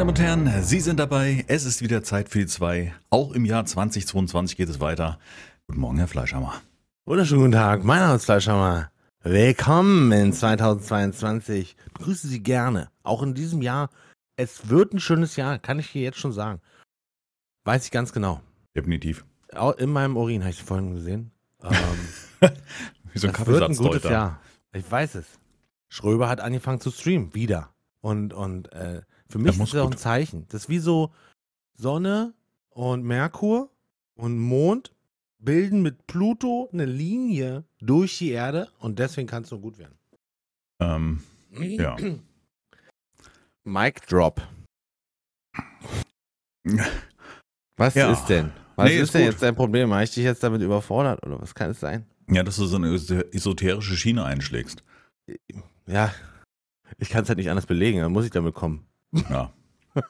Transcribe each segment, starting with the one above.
Meine Damen und Herren, Sie sind dabei. Es ist wieder Zeit für die zwei. Auch im Jahr 2022 geht es weiter. Guten Morgen, Herr Fleischhammer. Wunderschönen guten Tag, mein Name ist Fleischhammer. Willkommen in 2022. Ich begrüße Sie gerne. Auch in diesem Jahr. Es wird ein schönes Jahr, kann ich hier jetzt schon sagen. Weiß ich ganz genau. Definitiv. Auch in meinem Urin habe ich vorhin gesehen. Ähm, Wie so ein es wird ein gutes. Jahr. Ich weiß es. Schröber hat angefangen zu streamen, wieder. Und, und äh, für mich ist das auch ein Zeichen. Das ist wie so Sonne und Merkur und Mond bilden mit Pluto eine Linie durch die Erde und deswegen kann es nur gut werden. Ähm, ja. Mic Drop. Was Ja. ist denn? Was Nee, ist, ist denn gut. jetzt dein Problem? Habe ich dich jetzt damit überfordert oder was kann es sein? ja, dass du so eine esoterische Schiene einschlägst. Ja, ich kann es halt nicht anders belegen, dann muss ich damit kommen. Ja.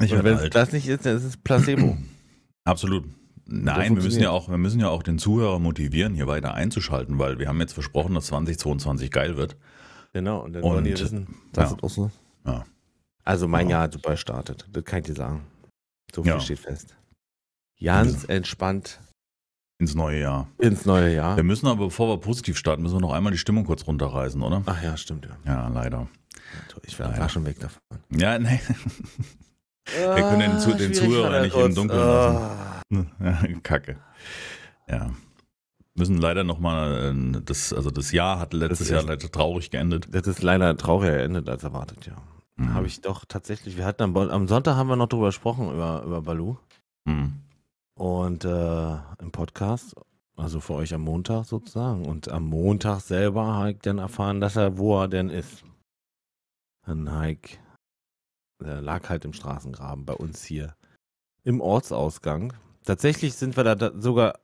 Ich Und wenn es das nicht ist, dann ist es Placebo. Absolut. Nein, wir müssen ja auch, wir müssen ja auch den Zuhörer motivieren, hier weiter einzuschalten, weil wir haben jetzt versprochen, dass 2022 geil wird. genau, und dann Und, wollen die wissen, dass ja. es auch so. Ja. Also mein Ja. Jahr hat super gestartet, das kann ich dir sagen. So viel Ja. steht fest. Ganz entspannt Ins neue Jahr. ins neue Jahr. Wir müssen aber, bevor wir positiv starten, müssen wir noch einmal die Stimmung kurz runterreißen, oder? Ach ja, stimmt ja. Ja, leider. Ich war, Leider. war schon weg davon. Ja, nee. Wir können den Zu- den schwierig Zuhörer nicht im kurz. Dunkeln Ah. Kacke. Ja. Müssen leider nochmal, das, also das Jahr hat letztes Jahr leider traurig geendet. Das ist leider trauriger geendet als erwartet, ja. Mhm. Habe ich doch tatsächlich, wir hatten am, am Sonntag haben wir noch drüber gesprochen, über, über Balu. Mhm. Und äh, im Podcast, also für euch am Montag sozusagen. Und am Montag selber habe ich dann erfahren, dass er, wo er denn ist. Dann Hike, der lag halt im Straßengraben bei uns hier im Ortsausgang. Tatsächlich sind wir da, da sogar,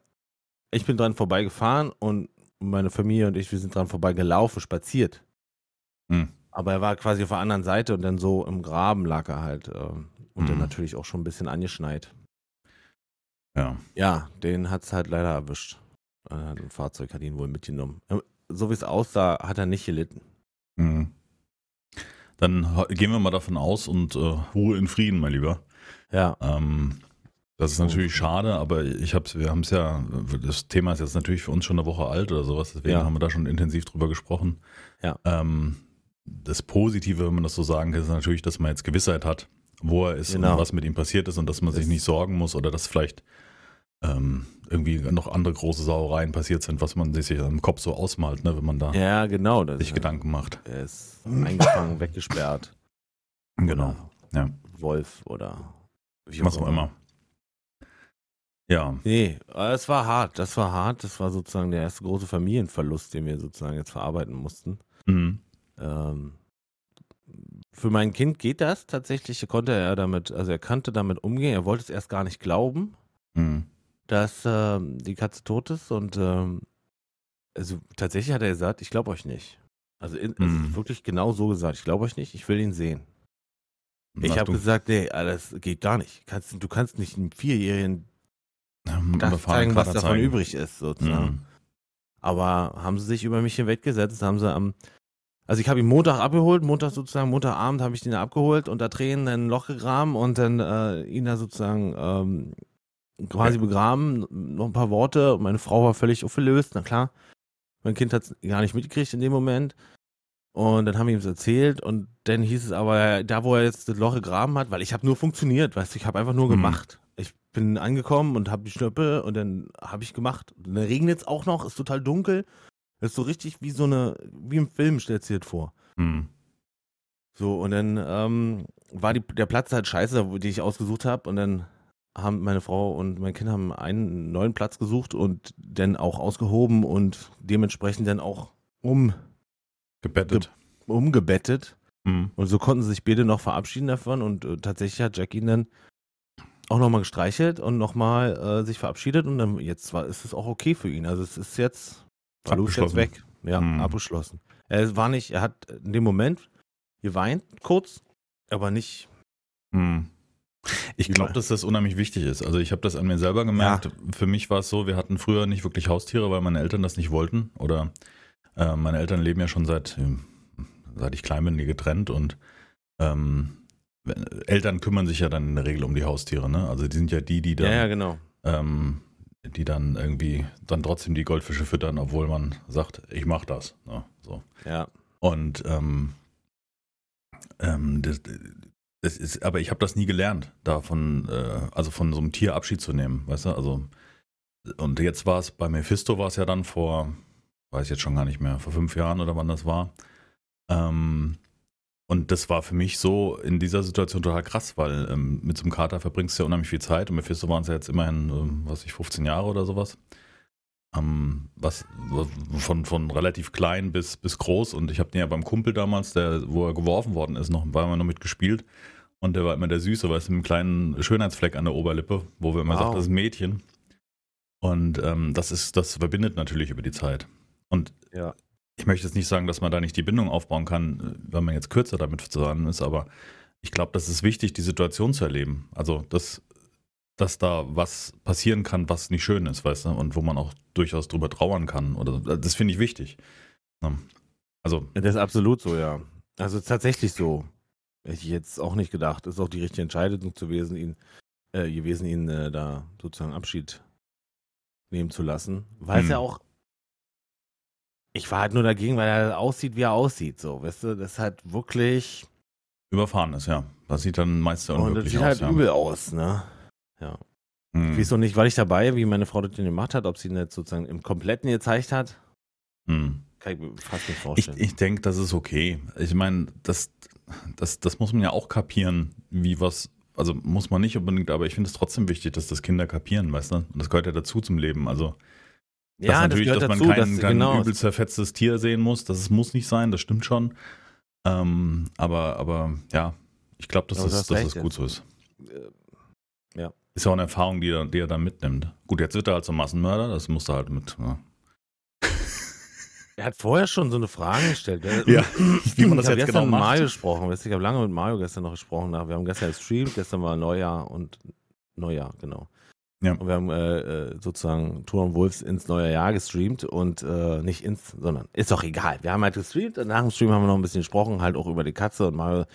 ich bin dran vorbeigefahren und meine Familie und ich, wir sind dran vorbeigelaufen, spaziert. Mhm. Aber er war quasi auf der anderen Seite und dann so im Graben lag er halt. ähm, und dann Mhm. natürlich auch schon ein bisschen angeschneit. Ja. Ja, den hat's halt leider erwischt. Äh, Ein Fahrzeug hat ihn wohl mitgenommen. Ähm, So wie es aussah, hat er nicht gelitten. Mhm. Dann gehen wir mal davon aus und äh, Ruhe in Frieden, mein Lieber. Ja, Ähm, das ist natürlich schade, aber ich hab's, wir haben es ja, das Thema ist jetzt natürlich für uns schon eine Woche alt oder sowas, deswegen Ja. haben wir da schon intensiv drüber gesprochen. Ja. Ähm, das Positive, wenn man das so sagen kann, ist natürlich, dass man jetzt Gewissheit hat, wo er ist Genau. und was mit ihm passiert ist und dass man sich nicht sorgen muss oder dass vielleicht ähm, irgendwie noch andere große Sauereien passiert sind, was man sich im Kopf so ausmalt, ne, wenn man da ja genau. Das, sich Gedanken macht. Er ist eingefangen, weggesperrt. Genau. Ja. Oder Wolf oder wie Was auch immer. Ja. Nee, es war hart. Das war hart. Das war sozusagen der erste große Familienverlust, den wir sozusagen jetzt verarbeiten mussten. Mhm. Ähm, für mein Kind geht das tatsächlich. Konnte er damit, also er kannte damit umgehen. Er wollte es erst gar nicht glauben. Mhm. Dass ähm, die Katze tot ist und ähm, also tatsächlich hat er gesagt, ich glaube euch nicht. Also in, es Mhm. ist wirklich genau so gesagt, ich glaube euch nicht, ich will ihn sehen. Ich Ach habe du, gesagt, nee, das geht gar nicht. Kannst, du kannst nicht einem Vierjährigen ähm, das zeigen, was davon zeigen. übrig ist, sozusagen. Mhm. Aber haben sie sich über mich hinweggesetzt, haben sie am, also ich habe ihn Montag abgeholt, Montag sozusagen, Montagabend habe ich ihn abgeholt, unter Tränen ein Loch gegraben und dann äh, ihn da sozusagen ähm, quasi begraben, noch ein paar Worte. Meine Frau war völlig aufgelöst, na klar. Mein Kind hat es gar nicht mitgekriegt in dem Moment. Und dann haben wir ihm das erzählt und dann hieß es aber, da wo er jetzt das Loch gegraben hat, weil ich habe nur funktioniert, weißt du, ich habe einfach nur Mhm. gemacht. Ich bin angekommen und habe die Schnöppe und dann habe ich gemacht. Und dann regnet es auch noch, ist total dunkel. Ist so richtig wie so eine, wie im Film, stellst du dir das vor. Mhm. So, und dann ähm, war die, der Platz halt scheiße, den ich ausgesucht habe. Und dann haben meine Frau und mein Kind haben einen neuen Platz gesucht und dann auch ausgehoben und dementsprechend dann auch um, Gebettet. umgebettet. Mhm. Und so konnten sie sich beide noch verabschieden davon. Und äh, tatsächlich hat Jack ihn dann auch nochmal gestreichelt und nochmal äh, sich verabschiedet. Und dann jetzt war, ist es auch okay für ihn. Also es ist jetzt, Balu ist jetzt weg. Ja, Mhm. abgeschlossen. Er war nicht, er hat in dem Moment geweint, kurz, aber nicht. Hm. Ich glaube, dass das unheimlich wichtig ist. Also ich habe das an mir selber gemerkt. Für mich war es so, wir hatten früher nicht wirklich Haustiere, weil meine Eltern das nicht wollten. Oder äh, meine Eltern leben ja schon seit, ähm, seit ich klein bin, getrennt. Und ähm, Eltern kümmern sich ja dann in der Regel um die Haustiere, ne? Also die sind ja die, die dann, ja, ja, genau. ähm, die dann irgendwie dann trotzdem die Goldfische füttern, obwohl man sagt, ich mach das. Ne? So. Ja. Und ähm, ähm, das ist, aber ich habe das nie gelernt, davon, äh, also von so einem Tier Abschied zu nehmen, weißt du? Also und jetzt war es bei Mephisto war es ja dann vor, weiß ich jetzt schon gar nicht mehr, vor fünf Jahren oder wann das war. Ähm, und das war für mich so in dieser Situation total krass, weil ähm, mit so einem Kater verbringst du ja unheimlich viel Zeit und Mephisto waren es ja jetzt immerhin, ähm, was ich, 15 Jahre oder sowas. Ähm, was von, von relativ klein bis, bis groß und ich habe den ja beim Kumpel damals, der, wo er geworfen worden ist, noch, war immer noch mitgespielt und der war immer der Süße, weil es mit einem kleinen Schönheitsfleck an der Oberlippe, wo wir immer wow. sagen, das ist ein Mädchen. Und ähm, das ist, das verbindet natürlich über die Zeit. Und ja ich möchte jetzt nicht sagen, dass man da nicht die Bindung aufbauen kann, wenn man jetzt kürzer damit zusammen ist, aber ich glaube, das ist wichtig, die Situation zu erleben. Also, dass, dass da was passieren kann, was nicht schön ist, weißt du, und wo man auch durchaus drüber trauern kann. Oder das finde ich wichtig. Also. Das ist absolut so, ja. Also tatsächlich so. Hätte ich jetzt auch nicht gedacht. Ist auch die richtige Entscheidung gewesen, ihn, äh, gewesen, ihn äh, da sozusagen Abschied nehmen zu lassen. Weil hm. es ja auch ich war halt nur dagegen, weil er aussieht, wie er aussieht. So, weißt du, das ist halt wirklich. Überfahren ist, ja. Das sieht dann meist sehr unwirklich aus. Und das sieht halt ja. übel aus, ne? Ja. Hm. Ich weiß noch nicht, war ich dabei, wie meine Frau das denn gemacht hat, ob sie ihn jetzt sozusagen im Kompletten gezeigt hat. Hm. Kann ich fast nicht vorstellen. Ich, ich denke, das ist okay. Ich meine, das, das, das muss man ja auch kapieren, wie was also muss man nicht unbedingt, aber ich finde es trotzdem wichtig, dass das Kinder kapieren, weißt du? Und das gehört ja dazu zum Leben. Also ja, das natürlich, das dass man dazu, kein, dass, kein genau. übel zerfetztes Tier sehen muss, das muss nicht sein, das stimmt schon. Ähm, aber, aber ja, ich glaube, dass, das, dass das gut so ist. Äh, ja. Ist ja auch eine Erfahrung, die er, die er dann mitnimmt. Gut, jetzt wird er halt zum Massenmörder, das musste halt mit. Ja. Er hat vorher schon so eine Frage gestellt. Ja, wie man das ich jetzt genau macht. mit Mario gesprochen. Ich habe lange mit Mario gestern noch gesprochen. Wir haben gestern gestreamt, gestern war Neujahr und Neujahr, genau. Ja. Und wir haben äh, äh sozusagen Tour und Wolves ins neue Jahr gestreamt und äh, nicht ins, sondern ist doch egal. Wir haben halt gestreamt und nach dem Stream haben wir noch ein bisschen gesprochen, halt auch über die Katze und Mario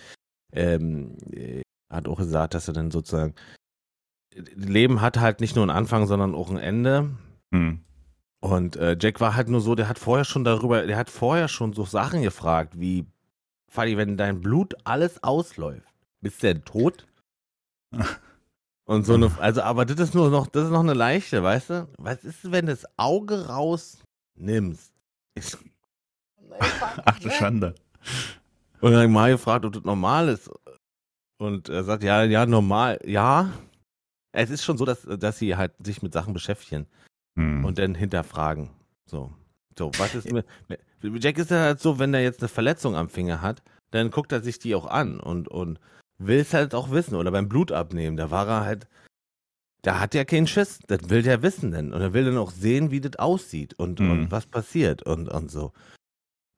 ähm, äh, hat auch gesagt, dass er dann sozusagen Leben hat halt nicht nur einen Anfang, sondern auch ein Ende. Hm. Und äh, Jack war halt nur so, der hat vorher schon darüber, der hat vorher schon so Sachen gefragt, wie, Fadi, wenn dein Blut alles ausläuft, bist du denn tot? Und so eine, also, aber das ist nur noch, das ist noch eine leichte, weißt du? Was ist, wenn du das Auge rausnimmst? Ich, Ach du Schande. Und dann Mario fragt, ob das normal ist. Und er sagt, ja, ja, normal, ja. Es ist schon so, dass, dass sie halt sich mit Sachen beschäftigen hm. und dann hinterfragen. So. So, was ist mit, Jack ist ja halt so, wenn er jetzt eine Verletzung am Finger hat, dann guckt er sich die auch an und, und will es halt auch wissen. Oder beim Blutabnehmen, da war er halt, da hat er keinen Schiss. Das will der wissen denn. Und er will dann auch sehen, wie das aussieht und, mhm. und was passiert und, und so.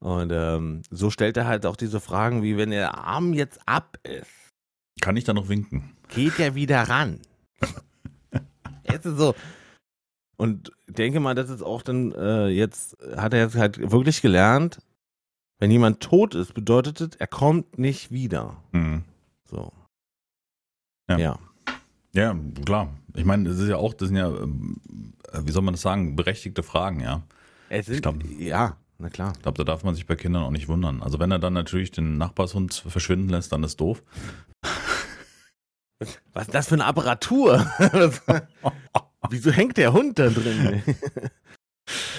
Und ähm, so stellt er halt auch diese Fragen, wie wenn der Arm jetzt ab ist. Kann ich da noch winken? Geht er wieder ran? jetzt ist so. Und denke mal, das ist auch dann, äh, jetzt hat er jetzt halt wirklich gelernt, wenn jemand tot ist, bedeutet das, er kommt nicht wieder. Mhm. So. Ja. ja. Ja, klar. Ich meine, das ist ja auch, das sind ja, ähm, wie soll man das sagen, berechtigte Fragen, ja. Es sind, glaub, ja, na klar. Ich glaube, da darf man sich bei Kindern auch nicht wundern. Also wenn er dann natürlich den Nachbarshund verschwinden lässt, dann ist doof. Was ist das für eine Apparatur? Wieso hängt der Hund da drin?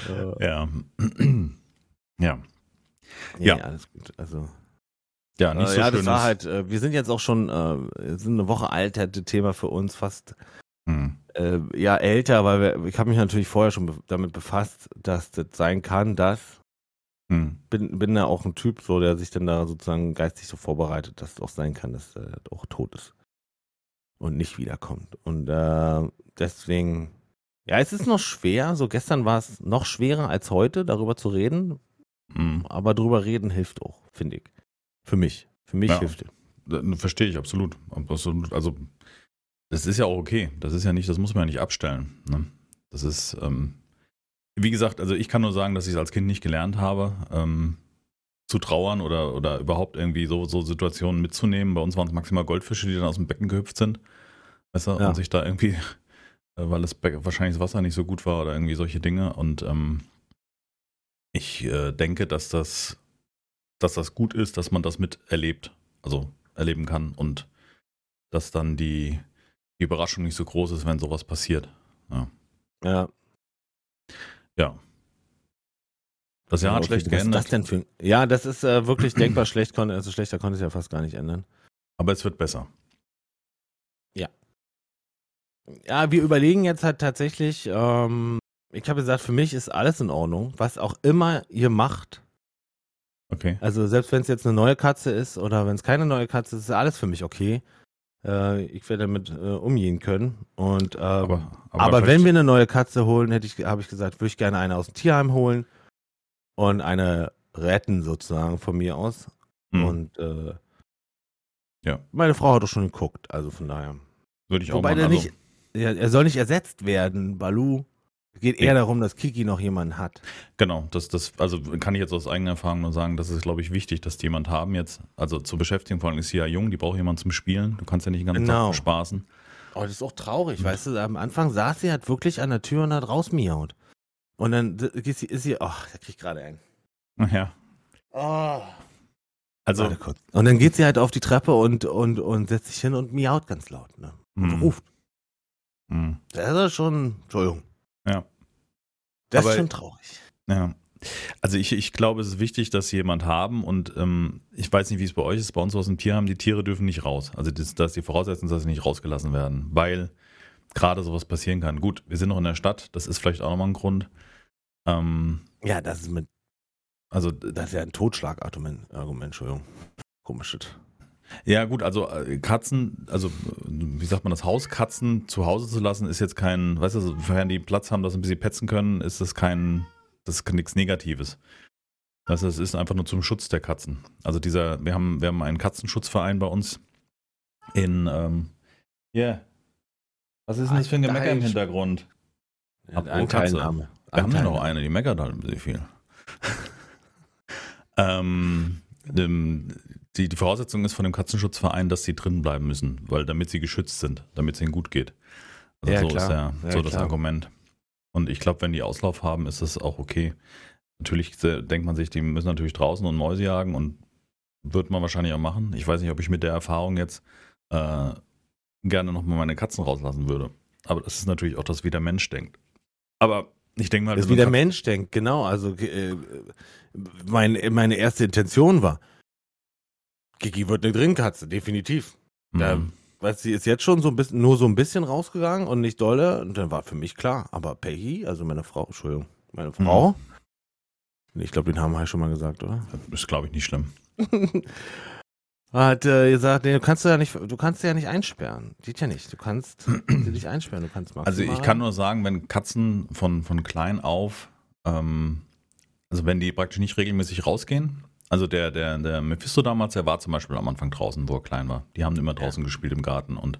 ja. ja. Ja, alles gut. Also ja, nicht äh, so ja, schön. Das war halt, äh, wir sind jetzt auch schon, äh, sind eine Woche alt, hätte Thema für uns fast hm. äh, ja älter, weil wir, ich habe mich natürlich vorher schon be damit befasst, dass das sein kann, dass hm. bin, bin ja auch ein Typ, so der sich dann da sozusagen geistig so vorbereitet, dass es auch sein kann, dass er auch tot ist und nicht wiederkommt. Und äh, deswegen, ja, es ist noch schwer. So gestern war es noch schwerer als heute, darüber zu reden. Hm. Aber drüber reden hilft auch, finde ich. Für mich. Für mich ja, hilft es. Verstehe ich absolut. Also, das ist ja auch okay. Das ist ja nicht, das muss man ja nicht abstellen. Ne? Das ist, ähm, wie gesagt, also ich kann nur sagen, dass ich es als Kind nicht gelernt habe, ähm, zu trauern oder, oder überhaupt irgendwie so, so Situationen mitzunehmen. Bei uns waren es maximal Goldfische, die dann aus dem Becken gehüpft sind. Weißt du, Ja. und sich da irgendwie, äh, weil das Becken, wahrscheinlich das Wasser nicht so gut war oder irgendwie solche Dinge. Und ähm, ich äh, denke, dass das, dass das gut ist, dass man das miterlebt, also erleben kann und dass dann die, die Überraschung nicht so groß ist, wenn sowas passiert. Ja. Ja. Das Jahr hat Okay, schlecht was ist geändert, das denn für Ja, das ist äh, wirklich denkbar schlecht. Also schlechter konnte es ja fast gar nicht ändern. aber es wird besser. Ja, wir überlegen jetzt halt tatsächlich, ähm, ich habe gesagt, für mich ist alles in Ordnung, was auch immer ihr macht. Okay. Also selbst wenn es jetzt eine neue Katze ist oder wenn es keine neue Katze ist, ist alles für mich okay. Äh, ich werde damit äh, umgehen können. Und, ähm, aber, aber, wenn wir eine neue Katze holen, hätte ich, habe ich gesagt, würde ich gerne eine aus dem Tierheim holen und eine retten sozusagen von mir aus. Hm, Und äh, Ja. meine Frau hat doch schon geguckt, also von daher. würde ich auch Wobei machen. der Also, nicht, er, er soll nicht ersetzt werden, Balu. Es geht eher darum, dass Kiki noch jemanden hat. Genau, das, das, also kann ich jetzt aus eigener Erfahrung nur sagen, das ist, glaube ich, wichtig, dass die jemand haben jetzt. Also zur Beschäftigung, vor allem ist sie ja jung, die braucht jemanden zum Spielen. Du kannst ja nicht den ganzen Genau. Tag spaßen. Oh, das ist auch traurig, weißt du, am Anfang saß sie halt wirklich an der Tür und hat rausmiaut. Und dann ist sie, ist sie, ach, da krieg ich gerade einen. Ja. Oh. Also. Und dann geht sie halt auf die Treppe und, und, und setzt sich hin und miaut ganz laut, ne? Und hm, ruft. hm, Das ist schon, Entschuldigung. Ja. Das Aber- ist schon traurig. ja. Also ich, ich glaube, es ist wichtig, dass sie jemand haben und ähm, ich weiß nicht, wie es bei euch ist. Bei uns aus dem Tierheim, die Tiere dürfen nicht raus. Also das, dass die Voraussetzung, dass sie nicht rausgelassen werden, weil gerade sowas passieren kann. Gut, wir sind noch in der Stadt, das ist vielleicht auch nochmal ein Grund. Ähm, Ja, das ist mit, also das ist ja ein Totschlagargument, Argument, Entschuldigung. Komisch. shit. Ja, gut, also äh, Katzen, also wie sagt man das, Hauskatzen zu Hause zu lassen, ist jetzt kein, weißt du, sofern die Platz haben, dass sie ein bisschen petzen können, ist das kein, das ist nichts Negatives. Das ist, ist einfach nur zum Schutz der Katzen. Also dieser, wir haben, wir haben einen Katzenschutzverein bei uns in, ähm, yeah. Was ist denn das für ein Gemecker im Hintergrund? Apropos Ein Katze. Teilnahme. Wir haben ja noch eine, die meckert halt ein bisschen viel. ähm, die, die Voraussetzung ist von dem Katzenschutzverein, dass sie drin bleiben müssen, weil damit sie geschützt sind, damit es ihnen gut geht. Also Ja, so klar. ist ja, Ja, so das klar. Argument. Und ich glaube, wenn die Auslauf haben, ist das auch okay. Natürlich denkt man sich, die müssen natürlich draußen und Mäuse jagen und wird man wahrscheinlich auch machen. Ich weiß nicht, ob ich mit der Erfahrung jetzt äh, gerne nochmal meine Katzen rauslassen würde. Aber das ist natürlich auch das, wie der Mensch denkt. Aber ich denke mal, Das wie der Katzen- Mensch denkt, genau. Also äh, mein, meine erste Intention war, Kiki wird eine Drinkkatze, definitiv. Da, Mhm. weil sie ist jetzt schon so ein bisschen, nur so ein bisschen rausgegangen und nicht dolle. Und dann war für mich klar. Aber Peggy, also meine Frau, Entschuldigung, meine Mhm. Frau, ich glaube, den Namen habe ich schon mal gesagt, oder? Das ist, glaube ich, nicht schlimm. Hat äh, gesagt, nee, du kannst du ja nicht, du kannst sie ja nicht einsperren. Geht ja nicht. Du kannst sie nicht einsperren. Du kannst Also maximal- ich kann nur sagen, wenn Katzen von, von klein auf, ähm, also wenn die praktisch nicht regelmäßig rausgehen, also der, der, der Mephisto damals, der war zum Beispiel am Anfang draußen, wo er klein war. Die haben immer draußen gespielt im Garten und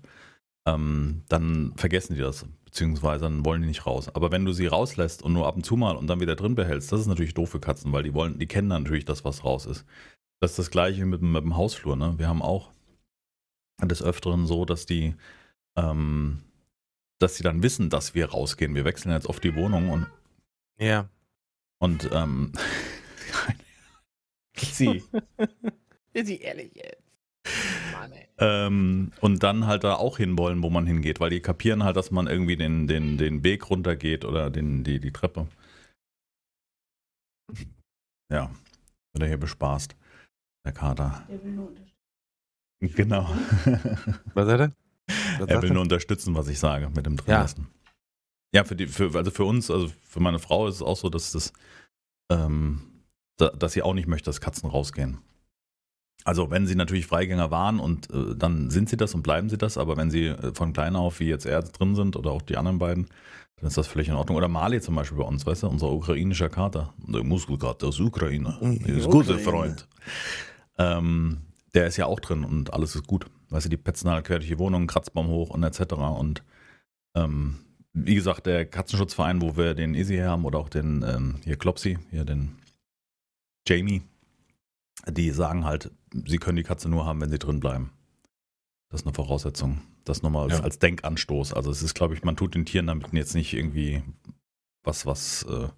ähm, dann vergessen die das, beziehungsweise dann wollen die nicht raus. Aber wenn du sie rauslässt und nur ab und zu mal und dann wieder drin behältst, das ist natürlich doof für Katzen, weil die wollen, die kennen dann natürlich das, was raus ist. Das ist das gleiche mit, dem- mit dem Hausflur, ne? Wir haben auch des Öfteren so, dass die ähm, dass sie dann wissen, dass wir rausgehen. Wir wechseln jetzt oft die Wohnung und, Ja. und ähm, sie. Ist sie ehrlich jetzt? Mann, ey. ähm, und dann halt da auch hinwollen, wo man hingeht, weil die kapieren halt, dass man irgendwie den, den, den Weg runtergeht oder den, die, die Treppe. Ja, wird er hier bespaßt, der Kater. Der will nur unterstützen. Genau. Was sagt er? Was Er will nur unterstützen, was ich sage mit dem Ja. Drinlassen. Ja, für die, für, also für uns, also für meine Frau ist es auch so, dass das, ähm, da, dass sie auch nicht möchte, dass Katzen rausgehen. Also wenn sie natürlich Freigänger waren und äh, dann sind sie das und bleiben sie das, aber wenn sie äh, von klein auf, wie jetzt er drin sind oder auch die anderen beiden, dann ist das völlig in Ordnung. Oder Mali zum Beispiel bei uns, weißt du, unser ukrainischer Kater, der Muskelkater aus Ukraine, der ist guter Ukraine. Freund. Ähm, der ist ja auch drin und alles ist gut. Weißt du, die petzen halt quer durch die Wohnung, Kratzbaum hoch und etc. Und ähm, wie gesagt, der Katzenschutzverein, wo wir den Easy her haben oder auch den ähm, hier Klopsi, hier den Jamie, die sagen halt, sie können die Katze nur haben, wenn sie drin bleiben. Das ist eine Voraussetzung. Das nochmal als, Ja. als Denkanstoß. Also es ist, glaube ich, man tut den Tieren damit jetzt nicht irgendwie was, was äh,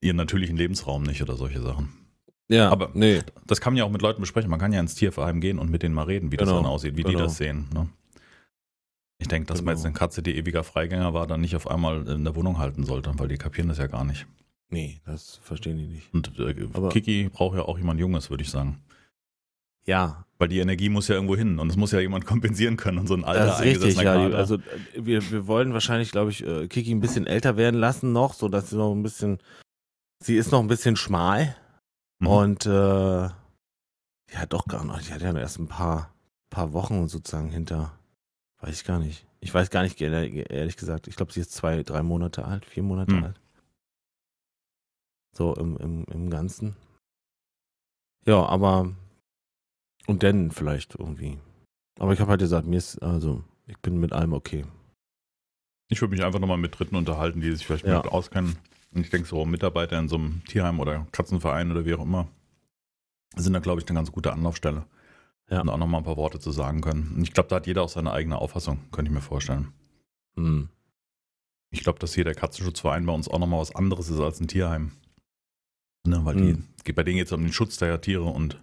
ihren natürlichen Lebensraum nicht oder solche Sachen. Ja, Aber- nee. Das kann man ja auch mit Leuten besprechen. Man kann ja ins Tierverein gehen und mit denen mal reden, wie das Genau, dann aussieht, wie die genau. das sehen. Ne? Ich denke, dass man Genau. jetzt eine Katze, die ewiger Freigänger war, dann nicht auf einmal in der Wohnung halten sollte, weil die kapieren das ja gar nicht. Nee, das verstehen die nicht. Und äh, Aber- Kiki braucht ja auch jemand Junges, würde ich sagen. Ja, Weil die Energie muss ja irgendwo hin und es muss ja jemand kompensieren können und so ein alter das ist richtig, ja. Die, Kater. also äh, wir, wir wollen wahrscheinlich, glaube ich, äh, Kiki ein bisschen älter werden lassen noch, so dass sie noch ein bisschen, sie ist noch ein bisschen schmal Mhm. und äh, hat doch gar nicht, die hat ja erst ein paar, paar Wochen sozusagen hinter, weiß ich gar nicht. Ich weiß gar nicht, ehrlich gesagt. Ich glaube, sie ist zwei, drei Monate alt, vier Monate Hm. alt. So im, im, im Ganzen. Ja, aber und dann vielleicht irgendwie. Aber ich habe halt gesagt, mir ist, also, ich bin mit allem okay. Ich würde mich einfach nochmal mit Dritten unterhalten, die sich vielleicht Ja. mit auskennen. Und ich denke, so Mitarbeiter in so einem Tierheim oder Katzenverein oder wie auch immer sind da, glaube ich, eine ganz gute Anlaufstelle. Ja. Und auch nochmal ein paar Worte zu sagen können. Und ich glaube, da hat jeder auch seine eigene Auffassung, könnte ich mir vorstellen. Hm. Ich glaube, dass hier der Katzenschutzverein bei uns auch nochmal was anderes ist als ein Tierheim. Ne, weil Mhm. die, bei denen geht es um den Schutz der Tiere und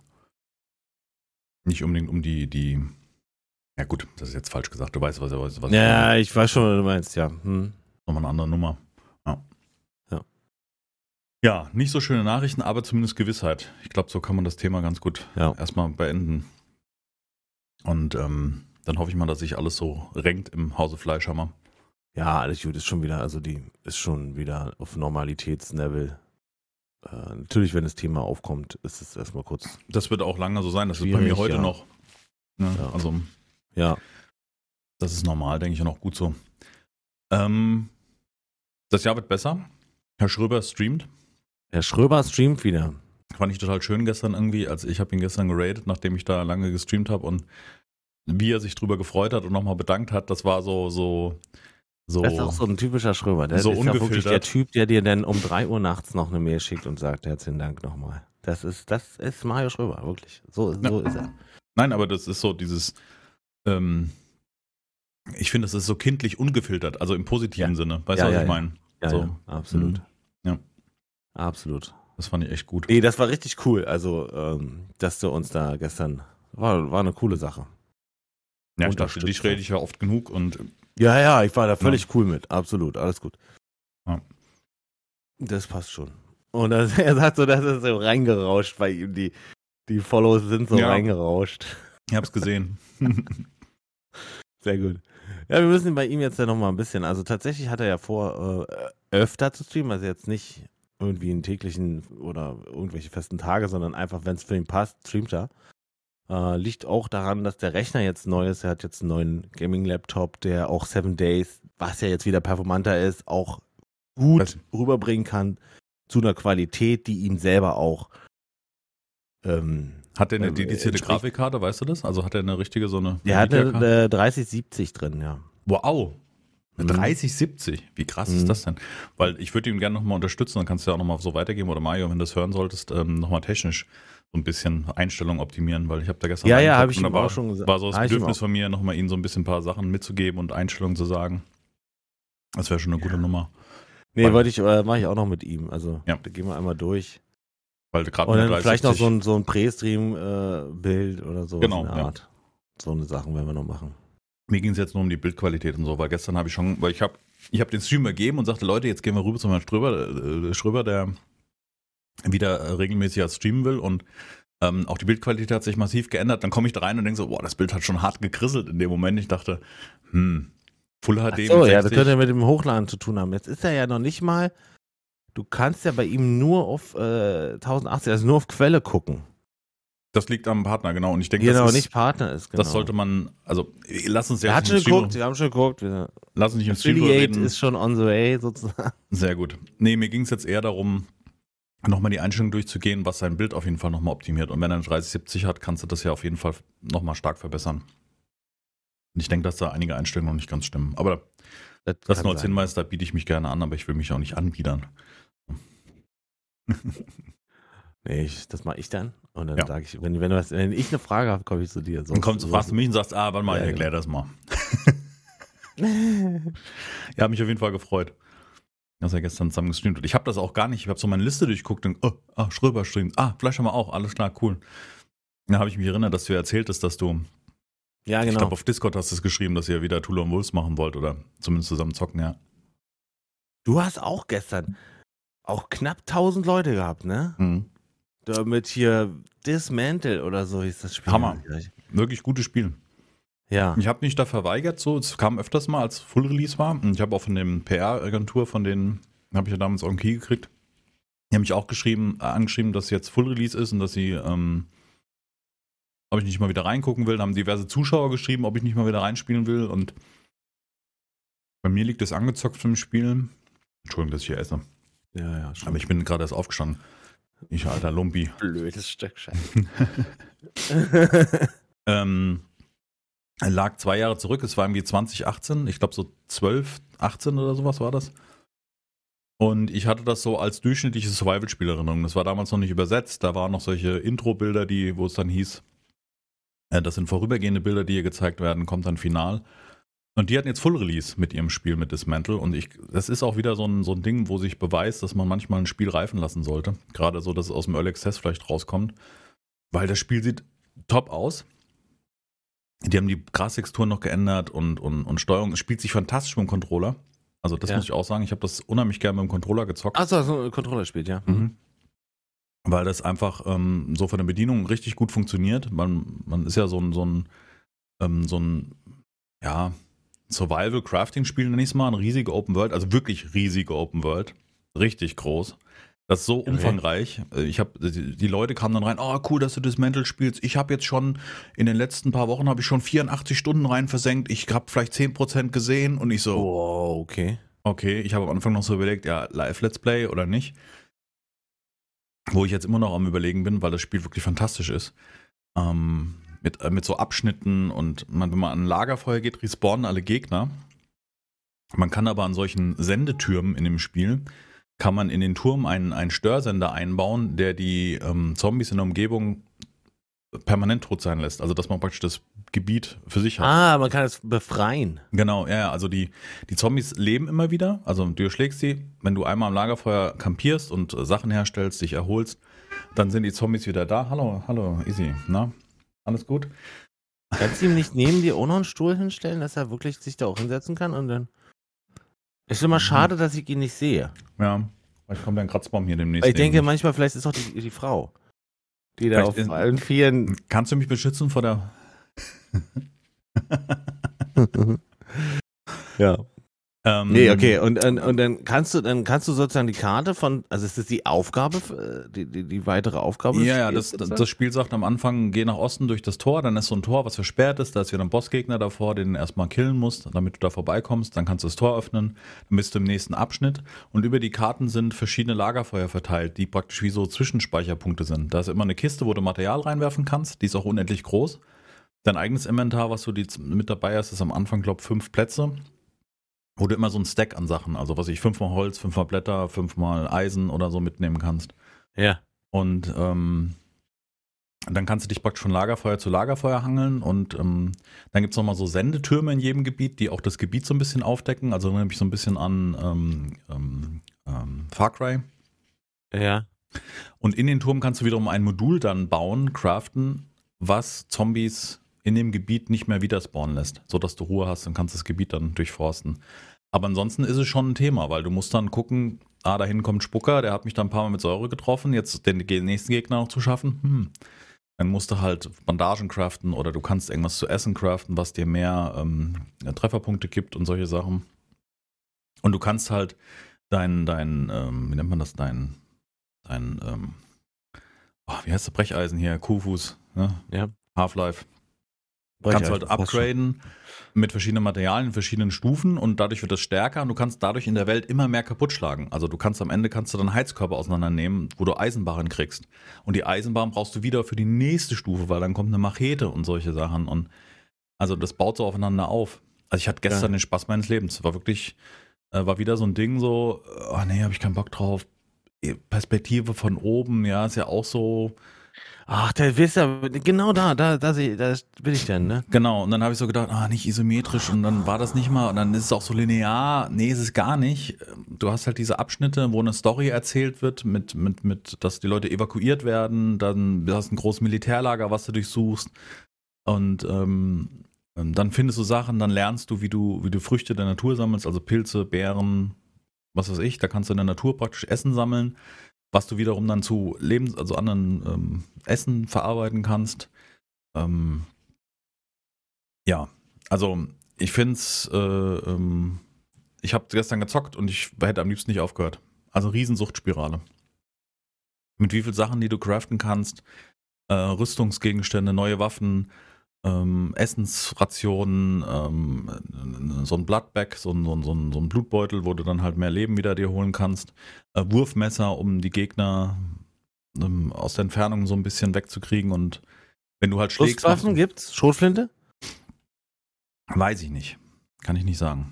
nicht unbedingt um die, die. Ja, gut, das ist jetzt falsch gesagt. Du weißt, was, was, was Ja, ich weiß schon, was du meinst, ja. Hm. Nochmal eine andere Nummer. Ja. Nicht so schöne Nachrichten, aber zumindest Gewissheit. Ich glaube, so kann man das Thema ganz gut Ja. erstmal beenden. Und ähm, dann hoffe ich mal, dass sich alles so renkt im Hause Fleischhammer. Ja, alles gut, ist schon wieder, also die ist schon wieder auf Normalitätslevel. Äh, natürlich, wenn das Thema aufkommt, ist es erstmal kurz. Das wird auch lange so sein. Das wird bei mir heute ja. noch. Ne? Ja. Also, Ja. das ist normal, denke ich, und auch gut so. Ähm, das Jahr wird besser. Herr Schröber streamt. Herr Schröber streamt wieder. Fand ich total schön gestern irgendwie. Also ich habe ihn gestern geratet, nachdem ich da lange gestreamt habe und wie er sich drüber gefreut hat und nochmal bedankt hat, das war so, so, so. Das ist auch so ein typischer Schröber. Der So ist ja wirklich der Typ, der dir dann um 3 Uhr nachts noch eine Mail schickt und sagt, herzlichen Dank nochmal. Das ist, das ist Mario Schröber, wirklich. So, so ist er. Nein, aber das ist so dieses, ähm, ich finde, das ist so kindlich ungefiltert, also im positiven Ja. Sinne. Weißt Ja, du, was ja, ich ja. meine? Ja, So. ja, absolut. Mhm. Ja. Absolut. Das fand ich echt gut. Nee, das war richtig cool. Also, ähm, dass du uns da gestern, war, war eine coole Sache. Ja, ich dachte, dich rede ich ja oft genug und Ja, ja, ich war da völlig cool mit. Absolut, alles gut. Ja. Das passt schon. Und das, er sagt so, das ist so reingerauscht bei ihm. Die, die Follows sind so Ja. reingerauscht. ich hab's gesehen. Sehr gut. Ja, wir müssen bei ihm jetzt ja nochmal ein bisschen. Also tatsächlich hat er ja vor, äh, öfter zu streamen. Also jetzt nicht irgendwie einen täglichen oder irgendwelche festen Tage, sondern einfach, wenn es für ihn passt, streamt er. Äh, liegt auch daran, dass der Rechner jetzt neu ist. Er hat jetzt einen neuen Gaming-Laptop, der auch Seven Days, was ja jetzt wieder performanter ist, auch gut Was? rüberbringen kann zu einer Qualität, die ihm selber auch ähm, Hat der eine Ähm, dedizierte Grafikkarte, weißt du das? Also hat er eine richtige so eine. der hat eine, äh, 3070 drin, ja. Wow. Eine Mhm. 3070. Wie krass Mhm. ist das denn? Weil ich würde ihn gerne nochmal unterstützen, dann kannst du ja auch nochmal so weitergeben oder Mario, wenn du das hören solltest, ähm, nochmal technisch so ein bisschen Einstellungen optimieren, weil ich habe da gestern Ja, ja, habe ich war, auch schon gesagt. war so das Hab ihm Bedürfnis von mir, nochmal ihnen so ein bisschen ein paar Sachen mitzugeben und Einstellungen zu sagen. Das wäre schon eine gute Ja. Nummer. Nee, Weil- wollte ich, äh, mache ich auch noch mit ihm. Also, Ja. da gehen wir einmal durch. Weil gerade Und dann vielleicht noch 3070 so ein, so ein Prä-Stream-Bild oder so. Genau, in der ja. Art. So eine Sachen werden wir noch machen. Mir ging es jetzt nur um die Bildqualität und so, weil gestern habe ich schon, weil ich habe ich hab den Stream ergeben und sagte, Leute, jetzt gehen wir rüber zu meinem Ströber, äh, Schröber, der wieder regelmäßig als streamen will und ähm, auch die Bildqualität hat sich massiv geändert. Dann komme ich da rein und denke so, boah, das Bild hat schon hart gekrisselt in dem Moment. Ich dachte, hm, Full Ach HD so, mit ja, das 60. könnte mit dem Hochladen zu tun haben. Jetzt ist er ja noch nicht mal, du kannst ja bei ihm nur auf äh, 1080, also nur auf Quelle gucken. Das liegt am Partner, genau. Und ich denke, Genau, das, ist, nicht Partner ist. Genau. das sollte man, also lass uns jetzt hat nicht schon Stream- geguckt, wir haben schon geguckt. Wir, Lass uns nicht im Stream reden. ist schon on the way sozusagen. Sehr gut. Nee, mir ging es jetzt eher darum, nochmal die Einstellung durchzugehen, was sein Bild auf jeden Fall nochmal optimiert. Und wenn er eine 3070 hat, kannst du das ja auf jeden Fall nochmal stark verbessern. Und ich denke, dass da einige Einstellungen noch nicht ganz stimmen. Aber das kann nur als. Hinweis, da biete ich mich gerne an, aber ich will mich auch nicht anbiedern. Nee, ich, das mache ich dann. Und dann Ja. sage ich, wenn, wenn, du was, wenn ich eine Frage habe, komme ich zu dir. Dann kommst du, fragst du mich und sagst, ah, warte mal, Ja, ich erklär das mal. ja, hat mich auf jeden Fall gefreut, dass er gestern zusammen gestreamt hat. Ich habe das auch gar nicht, ich habe so meine Liste durchgeguckt und, oh, ah, Schröber streamt. Ah, Fleisch haben wir auch, alles klar, cool. Dann habe ich mich erinnert, dass du erzählt hast, dass du, Ja, ich genau. glaube auf Discord hast du es geschrieben, dass ihr wieder Tula und Wolves machen wollt oder zumindest zusammen zocken, ja. Du hast auch gestern auch knapp 1000 Leute gehabt, ne? Mhm. Damit hier Dismantle oder so hieß das Spiel. Hammer. Wirklich gutes Spiel. Ja. Ich habe mich da verweigert, so. Es kam öfters mal, als Full Release war. Und ich habe auch von dem PR-Agentur, von denen habe ich ja damals auch einen Key gekriegt. Die haben mich auch geschrieben, äh, angeschrieben, dass jetzt Full Release ist und dass sie, ähm, ob ich nicht mal wieder reingucken will. Da haben diverse Zuschauer geschrieben, ob ich nicht mal wieder reinspielen will. Und bei mir liegt es angezockt ein Spiel. Entschuldigung, dass ich hier esse. Ja, ja, schon. Aber ich bin gerade erst aufgestanden. Ich alter Lumpi. blödes Stück Scheiße. Ähm, er lag zwei Jahre zurück, es war irgendwie 2018, ich glaube so 12, 18 oder sowas war das. Und ich hatte das so als durchschnittliche Survival-Spielerinnerung. Das war damals noch nicht übersetzt, da waren noch solche Intro-Bilder, die, wo es dann hieß, äh, das sind vorübergehende Bilder, die hier gezeigt werden, kommt dann final. Und die hatten jetzt Full Release mit ihrem Spiel mit Dismantle und ich, das ist auch wieder so ein, so ein Ding, wo sich beweist, dass man manchmal ein Spiel reifen lassen sollte. Gerade so, dass es aus dem Early Access vielleicht rauskommt. Weil das Spiel sieht top aus. Die haben die Grastexturen noch geändert und, und, und Steuerung. Es spielt sich fantastisch mit dem Controller. Also das Ja. muss ich auch sagen. Ich habe das unheimlich gerne mit dem Controller gezockt. Achso, so ein Controller spielt, ja. Mhm. Weil das einfach ähm, so von der Bedienung richtig gut funktioniert. Man, man ist ja so ein, so ein, ähm, so ein ja, Survival-Crafting-Spiel, nenne ich es mal. Eine riesige Open World, also wirklich riesige Open World. Richtig groß. Das ist so umfangreich. Äh, Ich habe die, die Leute kamen dann rein, oh cool, dass du Dismantle spielst. Ich habe jetzt schon in den letzten paar Wochen habe ich schon 84 Stunden rein versenkt. Ich habe vielleicht 10% gesehen und ich so, Wow, okay. Okay, ich habe am Anfang noch so überlegt, ja, Live-Let's Play oder nicht. Wo ich jetzt immer noch am Überlegen bin, weil das Spiel wirklich fantastisch ist. Ähm, mit, äh, mit so Abschnitten und man, wenn man an ein Lagerfeuer geht, respawnen alle Gegner. Man kann aber an solchen Sendetürmen in dem Spiel, kann man in den Turm einen, einen Störsender einbauen, der die ähm, Zombies in der Umgebung permanent tot sein lässt. Also dass man praktisch das Gebiet für sich hat. Ah, man kann es befreien. Genau, ja, also die, die Zombies leben immer wieder. Also du erschlägst sie, wenn du einmal am Lagerfeuer kampierst und äh, Sachen herstellst, dich erholst, dann sind die Zombies wieder da. Hallo, hallo, easy, na? Alles gut? Kannst du ihm nicht neben dir auch noch einen Stuhl hinstellen, dass er wirklich sich da auch hinsetzen kann und dann. Ist immer Mhm. schade, dass ich ihn nicht sehe. Ja, vielleicht kommt ein Kratzbaum hier demnächst. Ich denke manchmal, vielleicht ist auch die, die Frau. Die da Vielleicht auf ist- allen Vieren. Kannst du mich beschützen vor der... ja. Ähm, Nee, okay. Und, und, und dann kannst du, dann kannst du sozusagen die Karte von, also ist das die Aufgabe, äh, die, die, die weitere Aufgabe? Ja, ja, das, sozusagen? das Spiel sagt am Anfang, geh nach Osten durch das Tor, dann ist so ein Tor, was versperrt ist, da ist wieder ein Bossgegner davor, den du erstmal killen musst, damit du da vorbeikommst, dann kannst du das Tor öffnen, dann bist du im nächsten Abschnitt und über die Karten sind verschiedene Lagerfeuer verteilt, die praktisch wie so Zwischenspeicherpunkte sind. Da ist immer eine Kiste, wo du Material reinwerfen kannst, die ist auch unendlich groß. Dein eigenes Inventar, was du die mit dabei hast, ist am Anfang, glaube ich, fünf Plätze. Wo du immer so ein Stack an Sachen, also was ich fünfmal Holz, fünfmal Blätter, fünfmal Eisen oder so mitnehmen kannst. Ja. Und ähm, dann kannst du dich praktisch von Lagerfeuer zu Lagerfeuer hangeln und ähm, dann gibt es nochmal so Sendetürme in jedem Gebiet, die auch das Gebiet so ein bisschen aufdecken. Also erinnere mich so ein bisschen an ähm, ähm, ähm, Far Cry. Ja. Und in den Turm kannst du wiederum ein Modul dann bauen, craften, was Zombies in dem Gebiet nicht mehr wieder spawnen lässt, sodass du Ruhe hast und kannst das Gebiet dann durchforsten. Aber ansonsten ist es schon ein Thema, weil du musst dann gucken, ah, da hinten kommt Spucker, der hat mich dann ein paar Mal mit Säure getroffen, jetzt den nächsten Gegner noch zu schaffen. Hm. Dann musst du halt Bandagen craften oder du kannst irgendwas zu essen craften, was dir mehr ähm, Trefferpunkte gibt und solche Sachen. Und du kannst halt dein, dein, ähm, wie nennt man das, dein, dein, ähm, oh, wie heißt der Brecheisen hier? Kufus, ne? Ja. Half-Life. Kannst du halt upgraden mit verschiedenen Materialien, in verschiedenen Stufen und dadurch wird das stärker und du kannst dadurch in der Welt immer mehr kaputt schlagen. Also du kannst am Ende kannst du dann Heizkörper auseinandernehmen, wo du Eisenbarren kriegst. Und die Eisenbarren brauchst du wieder für die nächste Stufe, weil dann kommt eine Machete und solche Sachen. Und also das baut so aufeinander auf. Also ich hatte gestern Ja. den Spaß meines Lebens. War wirklich, äh, war wieder so ein Ding so, oh nee, habe ich keinen Bock drauf. Perspektive von oben, ja, ist ja auch so. Ach, der wisst ja, genau da, da, da, da bin ich denn, ne? Genau, und dann habe ich so gedacht, ah, nicht isometrisch und dann war das nicht mal und dann ist es auch so linear. Nee, ist es gar nicht. Du hast halt diese Abschnitte, wo eine Story erzählt wird, mit, mit, mit, dass die Leute evakuiert werden, dann du hast ein großes Militärlager, was du durchsuchst und ähm, dann findest du Sachen, dann lernst du, wie du, wie du Früchte der Natur sammelst, also Pilze, Beeren, was weiß ich, da kannst du in der Natur praktisch Essen sammeln, was du wiederum dann zu Lebens-, also anderen ähm, Essen verarbeiten kannst. Ähm, ja, also ich finde es, äh, ähm, ich habe gestern gezockt und ich hätte am liebsten nicht aufgehört. Also Riesensuchtspirale. Mit wie viel Sachen, die du craften kannst, äh, Rüstungsgegenstände, neue Waffen, ähm, Essensrationen, ähm, so ein Bloodbag, so ein, so, ein, so, ein, Blutbeutel, wo du dann halt mehr Leben wieder dir holen kannst, äh, Wurfmesser, um die Gegner ähm, aus der Entfernung so ein bisschen wegzukriegen und wenn du halt schlägst, Schusswaffen gibt's? Schrotflinte? weiß ich nicht, kann ich nicht sagen.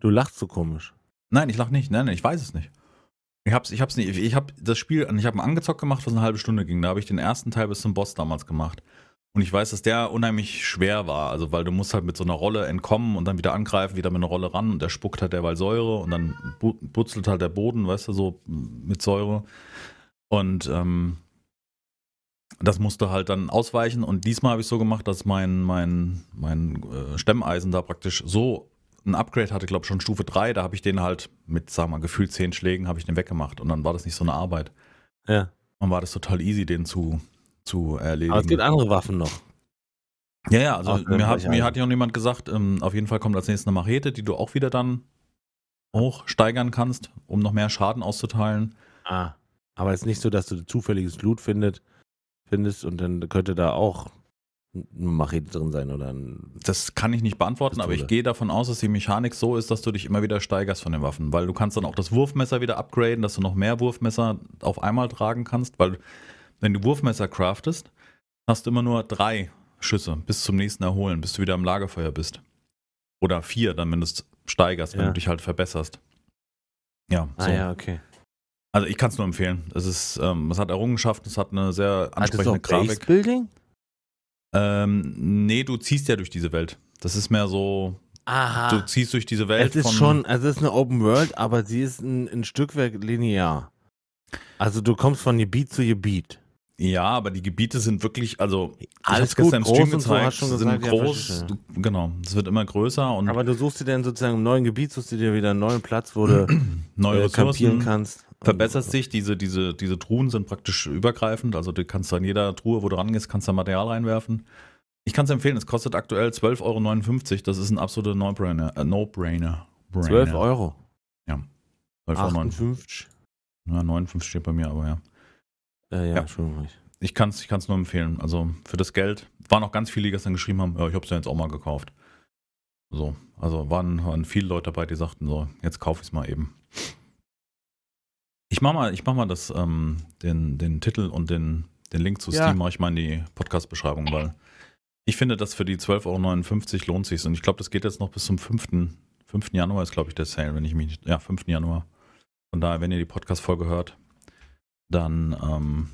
Du lachst so komisch. Nein, ich lach nicht, nein, nein, ich weiß es nicht. Ich hab's, ich hab's nicht, ich hab das Spiel, ich habe einen angezockt gemacht, was eine halbe Stunde ging. Da habe ich den ersten Teil bis zum Boss damals gemacht. Und ich weiß, dass der unheimlich schwer war, also weil du musst halt mit so einer Rolle entkommen und dann wieder angreifen, wieder mit einer Rolle ran und der spuckt halt derweil Säure und dann butzelt halt der Boden, weißt du, so mit Säure. Und ähm, das musste halt dann ausweichen und diesmal habe ich so gemacht, dass mein, mein, mein äh, Stemmeisen da praktisch so ein Upgrade hatte, glaube ich, schon Stufe 3, da habe ich den halt mit, sag mal, gefühlt 10 Schlägen habe ich den weggemacht und dann war das nicht so eine Arbeit. Ja. Dann war das total easy, den zu, zu erledigen. Aber es gibt andere Waffen noch. Ja, ja, also wenn mir hat, mir hat ja noch jemand gesagt, ähm, auf jeden Fall kommt als nächstes eine Machete, die du auch wieder dann hoch steigern kannst, um noch mehr Schaden auszuteilen. Ah. Aber es ist nicht so, dass du zufälliges Blut findet, findest und dann könnte da auch eine Machete drin sein oder ein. Das kann ich nicht beantworten, aber ich Pistole. gehe davon aus, dass die Mechanik so ist, dass du dich immer wieder steigerst von den Waffen, weil du kannst dann auch das Wurfmesser wieder upgraden, dass du noch mehr Wurfmesser auf einmal tragen kannst, weil wenn du Wurfmesser craftest, hast du immer nur drei Schüsse bis zum nächsten Erholen, bis du wieder im Lagerfeuer bist. Oder vier, dann wenn du es steigerst, wenn Ja. du dich halt verbesserst. Ja, Ah so. ja, okay. Also ich kann es nur empfehlen. Es ist, ähm, es hat Errungenschaften, es hat eine sehr Hat ansprechende auch Grafik. Base-Building? Ähm, nee, du ziehst ja durch diese Welt. Das ist mehr so, Aha. du ziehst durch diese Welt es ist schon, also es ist eine Open World, aber sie ist ein, ein Stückwerk linear. Also du kommst von Gebiet zu Gebiet. Ja, aber die Gebiete sind wirklich, also Alles gut, im groß Stream so, gezeigt, schon sind gesagt, ja, groß, verstehe. du, genau, es wird immer größer und Aber du suchst dir dann sozusagen im neuen Gebiet, suchst du dir wieder einen neuen Platz, wo du neue äh, Ressourcen, kannst. verbesserst sich, diese, diese, diese Truhen sind praktisch übergreifend, also du kannst da in jeder Truhe, wo du rangehst, kannst da Material reinwerfen. Ich kann es empfehlen, es kostet aktuell 12,59 Euro, das ist ein absoluter No-Brainer. Äh, No-Brainer. Brainer. 12 Euro. 12,59 Euro. 58. Ja, 59 steht bei mir, aber ja. Äh, ja, Ja. Entschuldigung. Ich kann es ich kann's nur empfehlen. Also für das Geld waren auch ganz viele, die gestern geschrieben haben, ja, ich habe es ja jetzt auch mal gekauft. So, also waren, waren viele Leute dabei, die sagten so, jetzt kaufe ich es mal eben. Ich mach mal, ich mach mal das, ähm, den, den Titel und den, den Link zu Ja. Steam mache ich mal in die Podcast-Beschreibung, weil ich finde, dass für die 12,59 Euro lohnt sich Und ich glaube, das geht jetzt noch bis zum 5. 5. Januar ist, glaube ich, der Sale, wenn ich mich nicht, ja, 5. Januar. Von daher, wenn ihr die Podcast-Folge hört, dann ähm,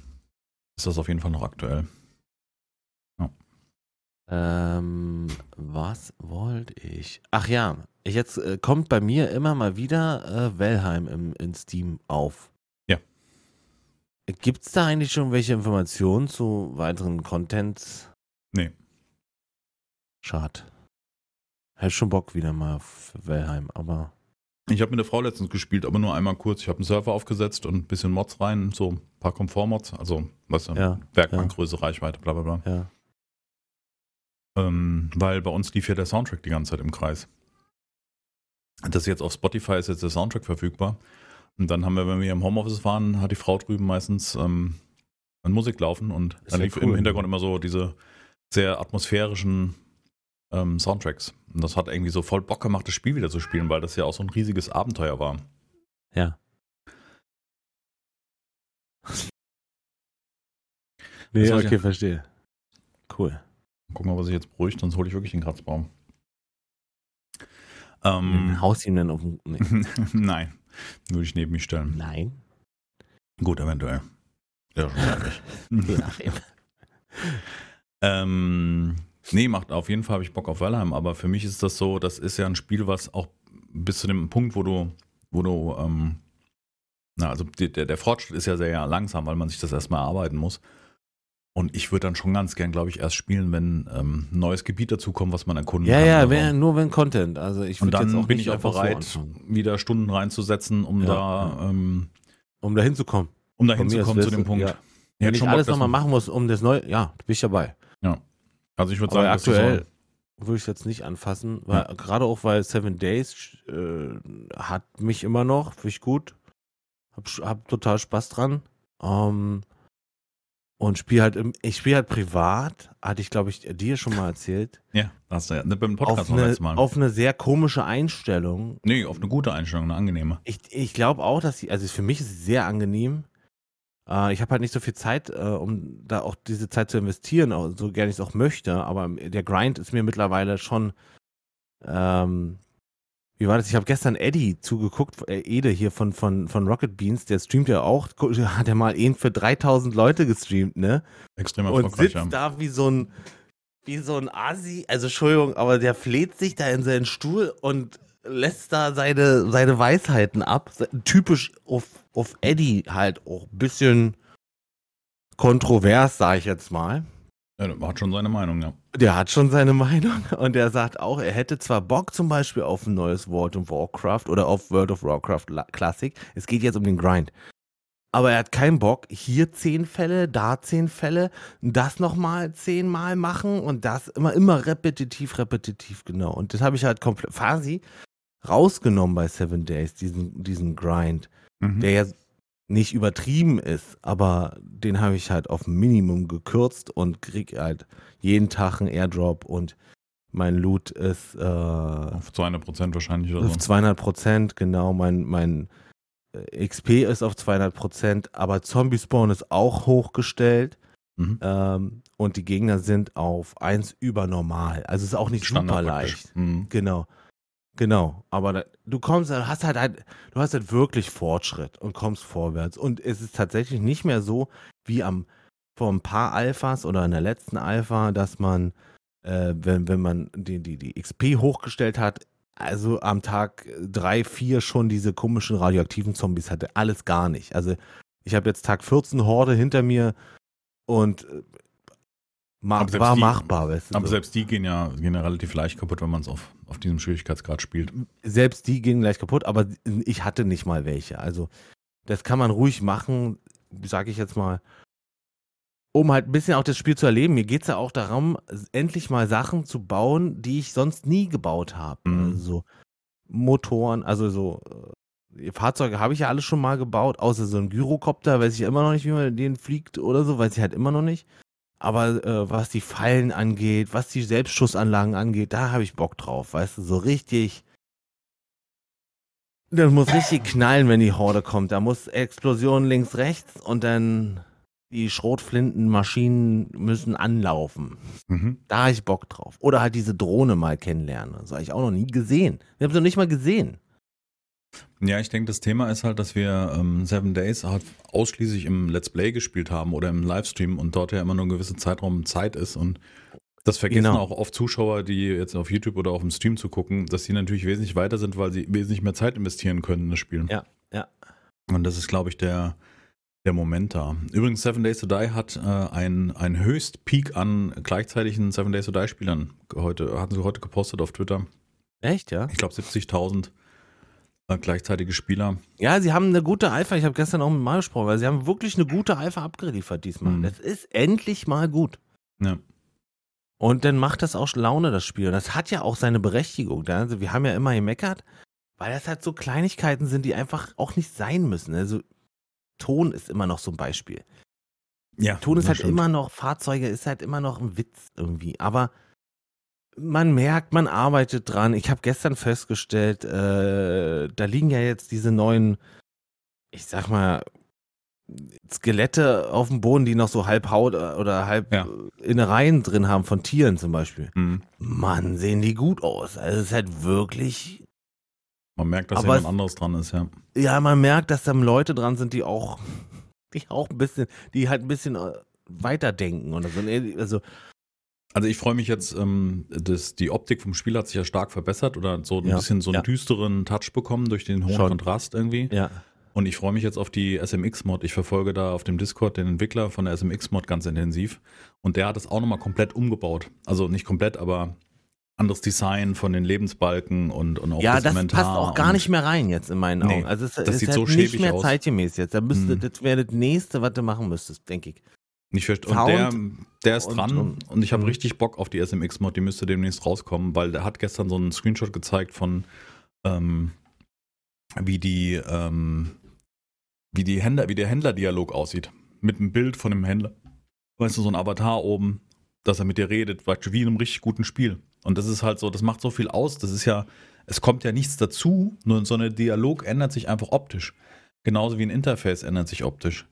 ist das auf jeden Fall noch aktuell. Ähm, was wollte ich? Ach ja, ich jetzt äh, kommt bei mir immer mal wieder äh, Valheim im, in Steam auf. Ja. Gibt es da eigentlich schon welche Informationen zu weiteren Contents? Nee. Schade. Hätte schon Bock wieder mal auf Valheim, aber Ich habe mit der Frau letztens gespielt, aber nur einmal kurz. Ich habe einen Server aufgesetzt und ein bisschen Mods rein, so ein paar Komfort-Mods, also was Ja, Werkbankgröße, Reichweite, bla bla bla. ja. Ähm, weil bei uns lief ja der Soundtrack die ganze Zeit im Kreis. Das jetzt auf Spotify ist jetzt der Soundtrack verfügbar. Und dann haben wir, wenn wir im Homeoffice waren, hat die Frau drüben meistens ähm, Musik laufen und Ist dann ja lief cool. im Hintergrund immer so diese sehr atmosphärischen ähm, Soundtracks. Und das hat irgendwie so voll Bock gemacht, das Spiel wieder zu spielen, weil das ja auch so ein riesiges Abenteuer war. Ja. Nee, okay, verstehe. Cool. Guck mal, was ich jetzt beruhigt, sonst hole ich wirklich den Kratzbaum. Ähm, haust ihm dann auf den. Nee. nein, würde ich neben mich stellen. Nein. Gut, eventuell. Ja, schon nachdem. ähm, nee, macht auf jeden Fall habe ich Bock auf Valheim, aber für mich ist das so, das ist ja ein Spiel, was auch bis zu dem Punkt, wo du, wo du, ähm, na, also der, der Fortschritt ist ja sehr langsam, weil man sich das erstmal erarbeiten muss. Und ich würde dann schon ganz gern, glaube ich, erst spielen, wenn ähm, ein neues Gebiet dazukommt, was man erkunden Ja, kann. ja, wär, so. nur wenn Content. Also ich Und würde jetzt dann auch bin ich auch so bereit, anfangen, wieder Stunden reinzusetzen, um Ja, da, ähm, um da hinzukommen. um da hinzukommen zu dem Punkt. ja. Ich Wenn ich alles nochmal machen muss, um das neue, ja, bin ich dabei. Also ich würde sagen, aktuell würde ich es jetzt nicht anfassen, weil gerade auch weil Seven Days äh, hat mich immer noch, finde ich gut. Hab, hab total Spaß dran. Ähm, und spiele halt, im, ich spiele halt privat, hatte ich glaube ich dir schon mal erzählt, Ja, hast du ja. Ne, beim auf Podcast noch eine, letztes Mal. auf eine sehr komische Einstellung. nee, auf eine gute Einstellung, eine angenehme. Ich, ich glaube auch, dass sie, also für mich ist es sehr angenehm. Äh, ich habe halt nicht so viel Zeit, äh, um da auch diese Zeit zu investieren, auch, so gerne ich es auch möchte. Aber der Grind ist mir mittlerweile schon. Ähm, wie war das? Ich habe gestern Eddie zugeguckt, äh, Ede hier von, von, von Rocket Beans, der streamt ja auch, hat er mal ihn für 3000 Leute gestreamt, ne? Extrem und erfolgreich. sitzt Ja. da wie so ein wie so ein Asi, also Entschuldigung, aber der fleht sich da in seinen Stuhl und lässt da seine, seine Weisheiten ab. Typisch auf, auf Eddie halt auch ein bisschen kontrovers, sag ich jetzt mal. Ja, der hat schon seine Meinung, ja. Der hat schon seine Meinung und er sagt auch, er hätte zwar Bock zum Beispiel auf ein neues World of Warcraft oder auf World of Warcraft La- Classic. Es geht jetzt um den Grind. Aber er hat keinen Bock, hier zehn Fälle, da zehn Fälle, das nochmal zehnmal machen und das immer, immer repetitiv, repetitiv, genau. Und das habe ich halt komplett quasi rausgenommen bei Seven Days, diesen, diesen Grind Mhm. der ja nicht übertrieben ist, aber den habe ich halt auf Minimum gekürzt und krieg halt jeden Tag einen Airdrop und mein Loot ist äh, Auf 200 Prozent wahrscheinlich oder auf so. 200 Prozent, genau, mein, mein äh, XP ist auf 200 Prozent, aber Zombie Spawn ist auch hochgestellt Mhm. ähm, und die Gegner sind auf 1 über normal, also es ist auch nicht Standard super leicht. Mhm. Genau. Genau. Aber da, du kommst, hast halt, halt, du hast halt wirklich Fortschritt und kommst vorwärts. Und es ist tatsächlich nicht mehr so wie am vor ein paar Alphas oder in der letzten Alpha, dass man, äh, wenn, wenn man die, die, die XP hochgestellt hat, also am Tag drei, vier schon diese komischen radioaktiven Zombies hatte. Alles gar nicht. Also ich habe jetzt Tag 14 Horde hinter mir und äh, ma Aber selbst war die- machbar. Weißt du, Aber so. selbst die gehen ja, gehen ja relativ leicht kaputt, wenn man es auf, auf diesem Schwierigkeitsgrad spielt. selbst die gehen gleich kaputt, aber ich hatte nicht mal welche. Also das kann man ruhig machen, sage ich jetzt mal, um halt ein bisschen auch das Spiel zu erleben. Mir geht es ja auch darum, endlich mal Sachen zu bauen, die ich sonst nie gebaut habe. Mhm. Also so Motoren, also so äh, Fahrzeuge habe ich ja alles schon mal gebaut, außer so ein Gyrocopter, weiß ich immer noch nicht, wie man den fliegt oder so, weiß ich halt immer noch nicht. Aber äh, was die Fallen angeht, was die Selbstschussanlagen angeht, da habe ich Bock drauf, weißt du, so richtig. Das muss richtig knallen, wenn die Horde kommt. Da muss Explosion links, rechts und dann die Schrotflintenmaschinen müssen anlaufen. Mhm. Da habe ich Bock drauf. Oder halt diese Drohne mal kennenlernen. Das habe ich auch noch nie gesehen. Ich habe sie noch nicht mal gesehen. Ja, ich denke, das Thema ist halt, dass wir ähm, Seven Days halt ausschließlich im Let's Play gespielt haben oder im Livestream und dort ja immer nur ein gewisser Zeitraum Zeit ist und das vergessen Genau. auch oft Zuschauer, die jetzt auf YouTube oder auch im Stream zu gucken, dass die natürlich wesentlich weiter sind, weil sie wesentlich mehr Zeit investieren können in das Spiel. Ja, ja. Und das ist, glaube ich, der, der Moment da. Übrigens, Seven Days to Die hat äh, ein, ein Höchstpeak an gleichzeitigen Seven Days to Die Spielern heute, hatten sie heute gepostet auf Twitter. Echt, ja? Ich glaube 70.000 äh, gleichzeitige Spieler. Ja, sie haben eine gute Alpha. Ich habe gestern auch mit Mario gesprochen, weil sie haben wirklich eine gute Alpha abgeliefert diesmal. Mhm. Das ist endlich mal gut. Ja. Und dann macht das auch Laune, das Spiel. Und das hat ja auch seine Berechtigung. da. Also wir haben ja immer gemeckert, weil das halt so Kleinigkeiten sind, die einfach auch nicht sein müssen. Also Ton ist immer noch so ein Beispiel. ja Ton ist halt stimmt. immer noch, Fahrzeuge ist halt immer noch ein Witz irgendwie. Aber man merkt, man arbeitet dran. Ich habe gestern festgestellt, äh, da liegen ja jetzt diese neuen, ich sag mal, Skelette auf dem Boden, die noch so halb Haut äh, oder halb Ja. äh, Innereien drin haben von Tieren zum Beispiel. Mhm. Mann, sehen die gut aus. Also es ist halt wirklich, Man merkt, dass jemand es- anderes dran ist, ja. ja, man merkt, dass da Leute dran sind, die auch die auch ein bisschen, die halt ein bisschen äh, weiterdenken oder so. Also, also ich freue mich jetzt, ähm, dass die Optik vom Spiel hat sich ja stark verbessert oder so ein Ja, bisschen so einen ja. düsteren Touch bekommen durch den hohen Schon. Kontrast irgendwie. ja. Und ich freue mich jetzt auf die SMX-Mod. Ich verfolge da auf dem Discord den Entwickler von der SMX-Mod ganz intensiv. Und der hat es auch nochmal komplett umgebaut. Also nicht komplett, aber anderes Design von den Lebensbalken und, und auch Ja, das, das Inventar. passt auch gar nicht mehr rein jetzt in meinen Nee, Augen. Also es, das es sieht ist so halt nicht schäbig mehr aus. zeitgemäß jetzt. Da müsste, Hm. Das wäre das nächste, was du machen müsstest, denke ich. Ich verstehe. Und der, der ist und- dran und, und- ich habe Mhm. richtig Bock auf die SMX-Mod, die müsste demnächst rauskommen, weil der hat gestern so einen Screenshot gezeigt von ähm, wie die ähm, wie die Händler, wie der Händlerdialog aussieht. Mit einem Bild von dem Händler. Weißt du, so ein Avatar oben, dass er mit dir redet, weißt du, wie in einem richtig guten Spiel. Und das ist halt so, das macht so viel aus. Das ist ja, es kommt ja nichts dazu, nur so ein Dialog ändert sich einfach optisch. Genauso wie ein Interface ändert sich optisch.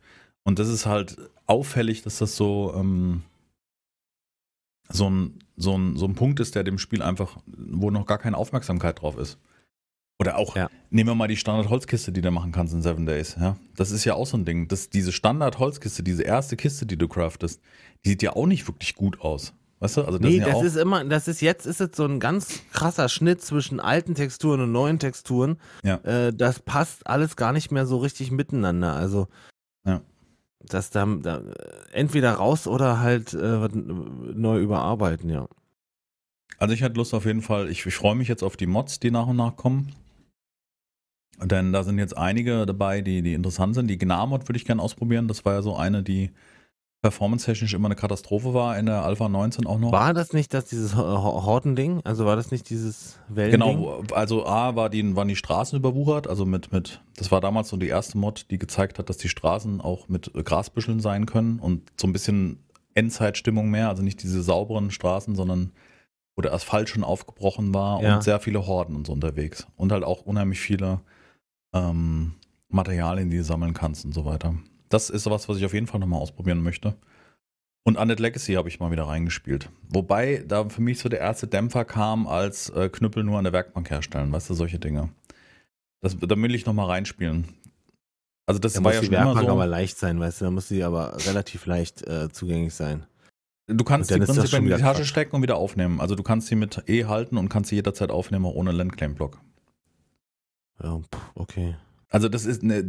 Und das ist halt auffällig, dass das so, ähm, so, ein, so, ein, so ein Punkt ist, der dem Spiel einfach, wo noch gar keine Aufmerksamkeit drauf ist. Oder auch, Ja. nehmen wir mal die Standard-Holzkiste, die du machen kannst in Seven Days. Ja? Das ist ja auch so ein Ding. Das, diese Standard-Holzkiste, diese erste Kiste, die du craftest, die sieht ja auch nicht wirklich gut aus. Weißt du? Also das Nee, ja das ist immer, das ist jetzt ist es so ein ganz krasser Schnitt zwischen alten Texturen und neuen Texturen. Ja. Äh, das passt alles gar nicht mehr so richtig miteinander. Also. Das da, da entweder raus oder halt äh, neu überarbeiten, ja. Also ich hatte Lust auf jeden Fall, ich, ich freue mich jetzt auf die Mods, die nach und nach kommen. Denn da sind jetzt einige dabei, die, die interessant sind. Die Gnar-Mod würde ich gerne ausprobieren. Das war ja so eine, die performance-technisch immer eine Katastrophe war in der Alpha 19 auch noch. War das nicht das dieses Ho- Ho- Horten-Ding? Also war das nicht dieses Wellen? Genau, also A war die, waren die Straßen überwuchert, also mit, mit, das war damals so die erste Mod, die gezeigt hat, dass die Straßen auch mit Grasbüscheln sein können und so ein bisschen Endzeitstimmung mehr, also nicht diese sauberen Straßen, sondern wo der Asphalt schon aufgebrochen war Ja. und sehr viele Horden und so unterwegs. Und halt auch unheimlich viele ähm, Materialien, die du sammeln kannst und so weiter. Das ist sowas, was ich auf jeden Fall nochmal ausprobieren möchte. Und Undead Legacy habe ich mal wieder reingespielt. Wobei da für mich so der erste Dämpfer kam, als äh, Knüppel nur an der Werkbank herstellen, weißt du, solche Dinge. Das, da will ich nochmal reinspielen. Also das Da war muss ja die schon immer Werkbank so. aber leicht sein, weißt du, da muss sie aber relativ leicht äh, zugänglich sein. Du kannst sie prinzipiell in die Tasche Quatsch. stecken und wieder aufnehmen. Also du kannst sie mit E halten und kannst sie jederzeit aufnehmen, auch ohne Landclaim-Block. Ja, okay. Also das ist eine,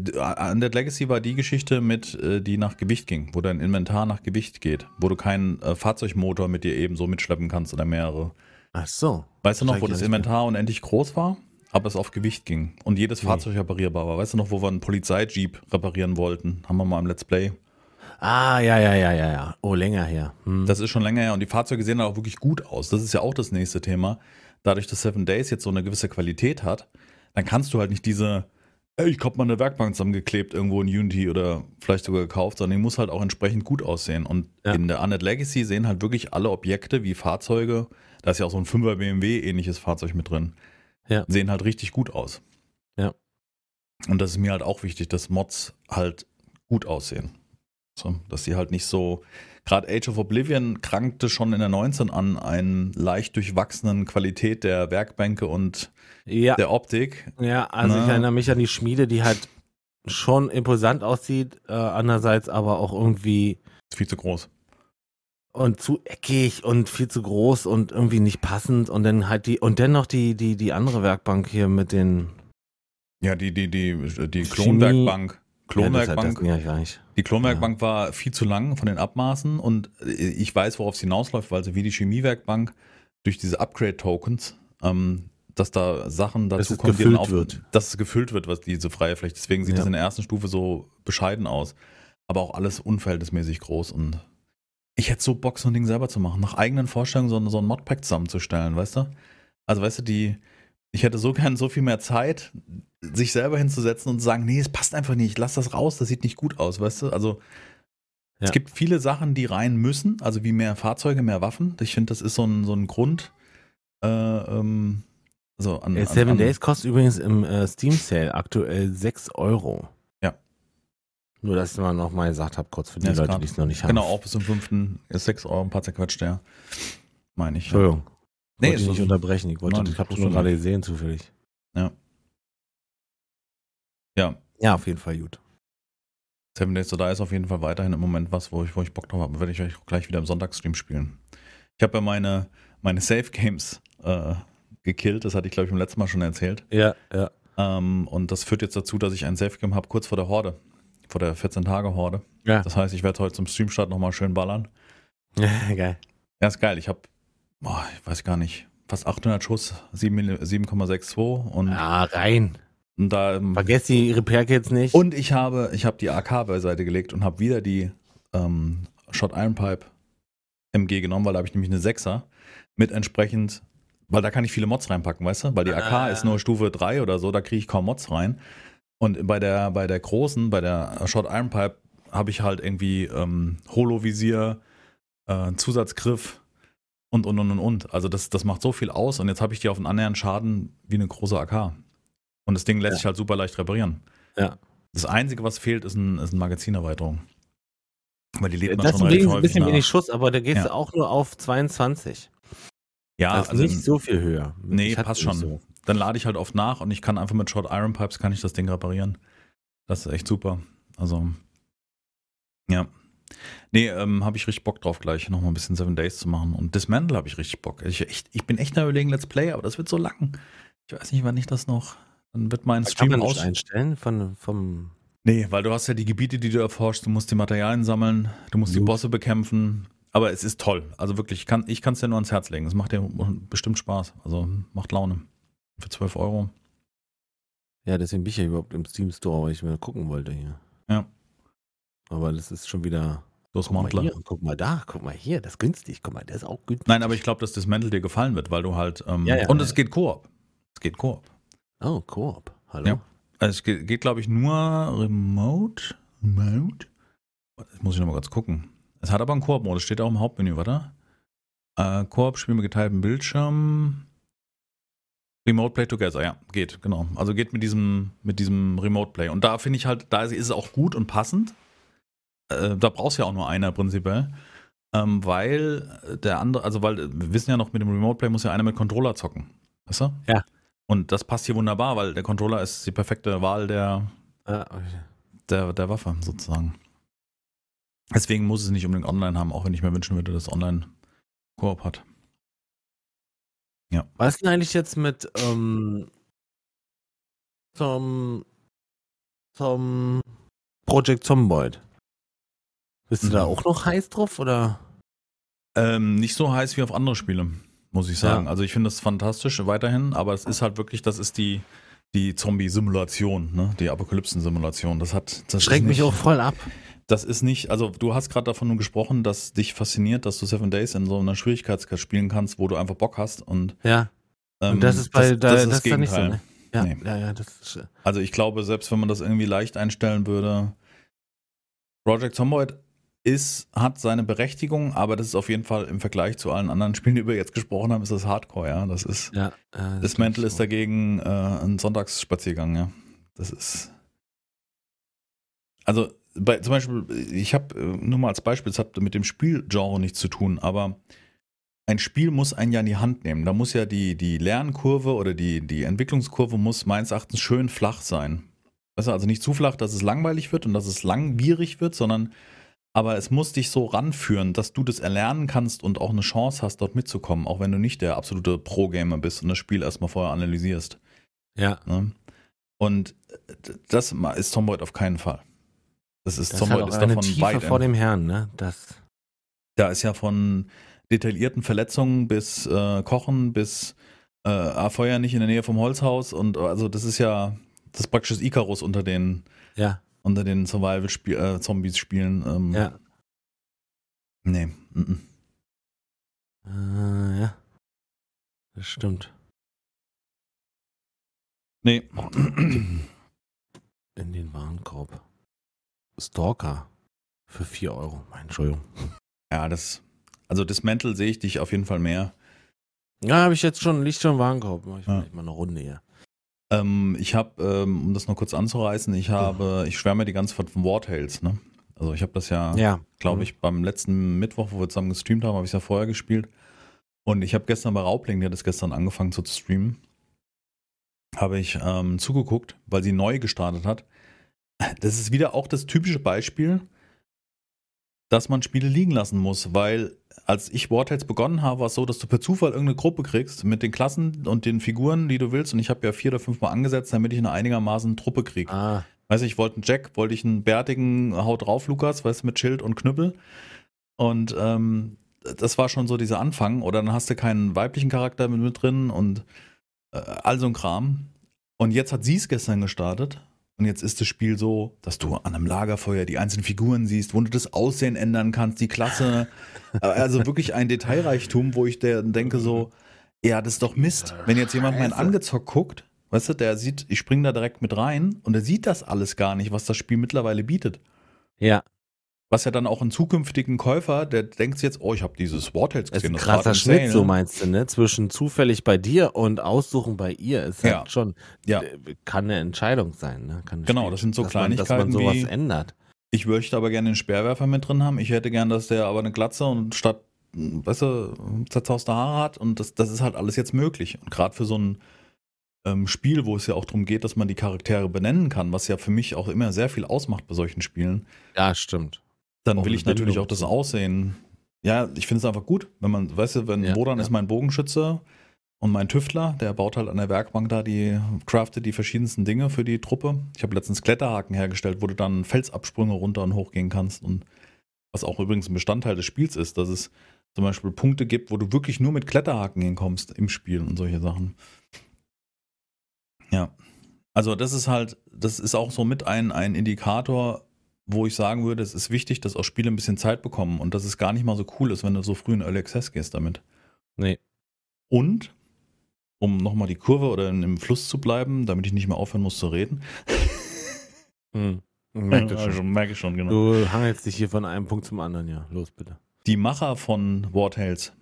Undead Legacy war die Geschichte mit, äh, die nach Gewicht ging, wo dein Inventar nach Gewicht geht, wo du keinen äh, Fahrzeugmotor mit dir eben so mitschleppen kannst oder mehrere. Ach so. Weißt du noch, wo das. Inventar unendlich groß war, aber es auf Gewicht ging und jedes Nee. Fahrzeug reparierbar war? Weißt du noch, wo wir einen Polizeijeep reparieren wollten? Haben wir mal im Let's Play. Ah, ja, ja, ja, ja, ja. Oh, länger her. Hm. Das ist schon länger her und die Fahrzeuge sehen dann auch wirklich gut aus. Das ist ja auch das nächste Thema. Dadurch, dass Seven Days jetzt so eine gewisse Qualität hat, dann kannst du halt nicht diese, ich hab mal eine Werkbank zusammengeklebt irgendwo in Unity oder vielleicht sogar gekauft, sondern die muss halt auch entsprechend gut aussehen. Und Ja. in der Undead Legacy sehen halt wirklich alle Objekte wie Fahrzeuge, da ist ja auch so ein 5er BMW ähnliches Fahrzeug mit drin, Ja. sehen halt richtig gut aus. Ja. Und das ist mir halt auch wichtig, dass Mods halt gut aussehen. So, dass sie halt nicht so. Gerade Age of Oblivion krankte schon in der 19 an einen leicht durchwachsenen Qualität der Werkbänke und ja, der Optik. ja, also ich Na. erinnere mich an die Schmiede, die halt schon imposant aussieht, äh, andererseits aber auch irgendwie viel zu groß. und zu eckig und viel zu groß und irgendwie nicht passend und dann halt die und dennoch die die die andere Werkbank hier mit den Ja, die, die, die, die Chemie- Klonwerkbank. Ja, halt, ja die Klonwerkbank war viel zu lang von den Abmaßen und ich weiß, worauf es hinausläuft, weil so wie die Chemiewerkbank durch diese Upgrade-Tokens, ähm, dass da Sachen Dass dazu es kommen, die dann auf, wird. dass es gefüllt wird, was diese freie Fläche. Deswegen sieht Ja. das in der ersten Stufe so bescheiden aus. Aber auch alles unverhältnismäßig groß und ich hätte so Bock, so ein Ding selber zu machen, nach eigenen Vorstellungen so, so ein Modpack zusammenzustellen, weißt du? Also, weißt du, die, ich hätte so gern so viel mehr Zeit, sich selber hinzusetzen und zu sagen, nee, es passt einfach nicht, lass das raus, das sieht nicht gut aus, weißt du? Also, Ja. es gibt viele Sachen, die rein müssen, also wie mehr Fahrzeuge, mehr Waffen. Ich finde, das ist so ein, so ein Grund. Äh, ähm, so an, an, Seven an, Days kostet übrigens im äh, Steam Sale aktuell 6 Euro. Ja. Nur, dass ich mal noch mal gesagt habe, kurz für die Ja, Leute, die es noch nicht haben. Genau, auch bis zum fünften ist 6 Euro ein paar zerquetscht, ja. Meine ich. Ja. Nee, wollte ich nicht das- unterbrechen. Ich, wollte, Nein, ich habe nur du gerade gesehen, zufällig. Ja. Ja. Ja, auf jeden Fall gut. Seven Days to Die ist auf jeden Fall weiterhin im Moment was, wo ich, wo ich Bock drauf habe. Werde ich euch gleich wieder im Sonntagsstream spielen. Ich habe ja meine, meine Safe Games äh, gekillt. Das hatte ich, glaube ich, im letzten Mal schon erzählt. Ja, ja. Ähm, und das führt jetzt dazu, dass ich ein Safe Game habe kurz vor der Horde. Vor der 14-Tage-Horde. Ja. Das heißt, ich werde heute zum Streamstart nochmal schön ballern. Geil. Ja, ist geil. Ich habe, ich weiß gar nicht, fast 800 Schuss, 7 7,62 und, Ah, rein. und da ähm, Vergesst die Repair-Kits nicht. Und ich habe, ich habe die AK beiseite gelegt und habe wieder die ähm, Shot Iron Pipe MG genommen, weil da habe ich nämlich eine 6er mit entsprechend, weil da kann ich viele Mods reinpacken, weißt du? Weil die AK Ah. ist nur Stufe 3 oder so, da kriege ich kaum Mods rein. Und bei der, bei der großen, bei der Shot Iron Pipe, habe ich halt irgendwie ähm, Holovisier, äh, Zusatzgriff und und und und und. Also das, das macht so viel aus und jetzt habe ich die auf einen annähernden Schaden wie eine große AK. Und das Ding lässt Ja. sich halt super leicht reparieren. Ja. Das Einzige, was fehlt, ist, ein, ist eine Magazinerweiterung. Weil die lädt man das ist schon ein relativ bisschen, häufig bisschen nach. wenig Schuss, aber da gehst Ja. du auch nur auf 22. Ja, also, also nicht so viel höher. Nee, passt schon. So. dann lade ich halt oft nach und ich kann einfach mit Short Iron Pipes kann ich das Ding reparieren. Das ist echt super. Also, ja. Nee, ähm, habe ich richtig Bock drauf, gleich nochmal ein bisschen Seven Days zu machen. Und Dismantle habe ich richtig Bock. Ich, echt, ich bin echt am überlegen, Let's Play, aber das wird so lang. Ich weiß nicht, wann ich das noch. Dann wird mein Kann Stream man nicht aus. einstellen von, vom. Nee, weil du hast ja die Gebiete, die du erforschst, du musst die Materialien sammeln, du musst die Loot. Bosse bekämpfen. Aber es ist toll. Also wirklich, ich kann es dir nur ans Herz legen. Es macht dir bestimmt Spaß. Also macht Laune. Für 12 Euro. Ja, deswegen bin ich ja überhaupt im Steam Store, weil ich mal gucken wollte hier. Ja. Aber das ist schon wieder. Los Guck mal, hier, guck mal da, guck mal hier, das ist günstig. Guck mal, der ist auch günstig. Nein, aber ich glaube, dass das Mantel dir gefallen wird, weil du halt. Ähm, Ja, ja, und ja. es geht Koop. Es geht Koop. Oh, Koop. Hallo. Ja. Also es geht, geht glaube ich, nur Remote. Remote? Das muss ich nochmal kurz gucken. Es hat aber einen Koop-Modus, steht auch im Hauptmenü, warte. Äh, Koop, Spiel mit geteiltem Bildschirm. Remote Play Together, ja, geht, genau. Also geht mit diesem, mit diesem Remote Play. Und da finde ich halt, da ist es auch gut und passend. Äh, da brauchst du ja auch nur einer prinzipiell. Ähm, weil der andere, also weil wir wissen ja noch, mit dem Remote Play muss ja einer mit Controller zocken. Weißt du? Ja. Und das passt hier wunderbar, weil der Controller ist die perfekte Wahl der, Ah, der, der Waffe sozusagen. Deswegen muss es nicht unbedingt online haben, auch wenn ich mir wünschen würde, dass es online Koop hat. Was ist denn eigentlich jetzt mit ähm, zum, zum Project Zomboid? Bist du da auch noch heiß drauf oder? Ähm, nicht so heiß wie auf andere Spiele, muss ich sagen. Ja. Also ich finde das fantastisch weiterhin, aber es ist halt wirklich, das ist die, die Zombie-Simulation, ne? die Apokalypsen-Simulation. Das hat, das Schreckt ist mich auch voll ab. Das ist nicht, also du hast gerade davon gesprochen, dass dich fasziniert, dass du Seven Days in so einer Schwierigkeitsgrad spielen kannst, wo du einfach Bock hast und Ja. ähm, Und das ist bei da, das, das ist da nicht so, Gegenteil. ne? Ja, Nee. ja, ja, das ist, äh, Also ich glaube, selbst wenn man das irgendwie leicht einstellen würde, Project Zomboid ist, hat seine Berechtigung, aber das ist auf jeden Fall im Vergleich zu allen anderen Spielen, die wir jetzt gesprochen haben, ist das Hardcore, ja. Das ist, ja. äh, das Mantle ist dagegen äh, ein Sonntagsspaziergang, ja. Das ist. Also, bei, zum Beispiel, ich habe äh, nur mal als Beispiel, es hat mit dem Spielgenre nichts zu tun, aber ein Spiel muss einen ja in die Hand nehmen. Da muss ja die, die Lernkurve oder die, die Entwicklungskurve muss meines Erachtens schön flach sein. Also nicht zu flach, dass es langweilig wird und dass es langwierig wird, sondern aber es muss dich so ranführen, dass du das erlernen kannst und auch eine Chance hast, dort mitzukommen, auch wenn du nicht der absolute Pro-Gamer bist und das Spiel erstmal vorher analysierst. Ja. Ne? Und das ist Zomboid auf keinen Fall. Das ist Das auch ist davon Tiefe weit vor dem Herrn, ne? Das, Da ist ja von detaillierten Verletzungen bis äh, Kochen bis äh, Feuer nicht in der Nähe vom Holzhaus und also das ist ja das ist praktisch Icarus unter den ja, unter den Survival-Zombies-Spielen. Ähm, ja. Nee. mm, mm. Äh, ja. Das stimmt. Nee. In den Warenkorb. Stalker. Für 4 Euro. Meine Entschuldigung. Ja, das. Also Dismantle sehe ich dich auf jeden Fall mehr. Ja, habe ich jetzt schon, liegt schon im Warenkorb. Mach ich Ja. mal eine Runde hier. Ähm, ich habe, ähm, um das noch kurz anzureißen, ich habe, ich schwärme die ganze Zeit von War Tales, ne? Also ich habe das ja, Ja. glaube ich, beim letzten Mittwoch, wo wir zusammen gestreamt haben, habe ich es ja vorher gespielt. Und ich habe gestern bei Raubling, die hat es gestern angefangen zu streamen, habe ich ähm, zugeguckt, weil sie neu gestartet hat. das ist wieder auch das typische Beispiel, dass man Spiele liegen lassen muss, weil als ich Wartales begonnen habe, war es so, dass du per Zufall irgendeine Gruppe kriegst mit den Klassen und den Figuren, die du willst. Und ich habe ja vier oder fünf Mal angesetzt, damit ich eine einigermaßen Truppe kriege. Ah, Weißt du, ich wollte einen Jack, wollte ich einen bärtigen Haut drauf Lukas, weißt du, mit Schild und Knüppel. Und ähm, das war schon so dieser Anfang. Oder dann hast du keinen weiblichen Charakter mit, mit drin und äh, all so ein Kram. Und jetzt hat sie es gestern gestartet. Und jetzt ist das Spiel so, dass du an einem Lagerfeuer die einzelnen Figuren siehst, wo du das Aussehen ändern kannst, die Klasse. Also wirklich ein Detailreichtum, wo ich denke so, ja, das ist doch Mist. Wenn jetzt jemand mein angezockt guckt, weißt du, der sieht, ich springe da direkt mit rein und der sieht das alles gar nicht, was das Spiel mittlerweile bietet. ja. Was ja dann auch einen zukünftigen Käufer, der denkt jetzt, oh, ich habe dieses Wartales Es ist ein krasser Schnitt, so meinst du, ne? Zwischen zufällig bei dir und Aussuchen bei ihr ist halt Ja. schon, Ja. äh, kann eine Entscheidung sein, ne? Kann Genau, das sind so dass man, dass Kleinigkeiten man sowas wie- ändert. Ich möchte aber gerne den Speerwerfer mit drin haben. Ich hätte gern, dass der aber eine Glatze und statt, weißt du, zerzauste Haare hat. Und das, das ist halt alles jetzt möglich. Und gerade für so ein ähm, Spiel, wo es ja auch darum geht, dass man die Charaktere benennen kann, was ja für mich auch immer sehr viel ausmacht bei solchen Spielen, Ja, stimmt. Dann will ich natürlich auch das Aussehen. Ja, ich finde es einfach gut, wenn man, weißt du, wenn Ja, Wodan ja. ist mein Bogenschütze und mein Tüftler, der baut halt an der Werkbank da die, craftet die verschiedensten Dinge für die Truppe. Ich habe letztens Kletterhaken hergestellt, wo du dann Felsabsprünge runter und hoch gehen kannst und was auch übrigens ein Bestandteil des Spiels ist, dass es zum Beispiel Punkte gibt, wo du wirklich nur mit Kletterhaken hinkommst im Spiel und solche Sachen. Ja. Also das ist halt, das ist auch so mit ein, ein Indikator, wo ich sagen würde, es ist wichtig, dass auch Spiele ein bisschen Zeit bekommen und dass es gar nicht mal so cool ist, wenn du so früh in Early Access gehst damit. Nee. Und, um nochmal die Kurve oder in, im Fluss zu bleiben, damit ich nicht mehr aufhören muss zu reden. Hm. Merk das schon. Also, merke ich schon, genau. Du hangelst dich hier von einem Punkt zum anderen, ja. Los, bitte. Die Macher von War Tales,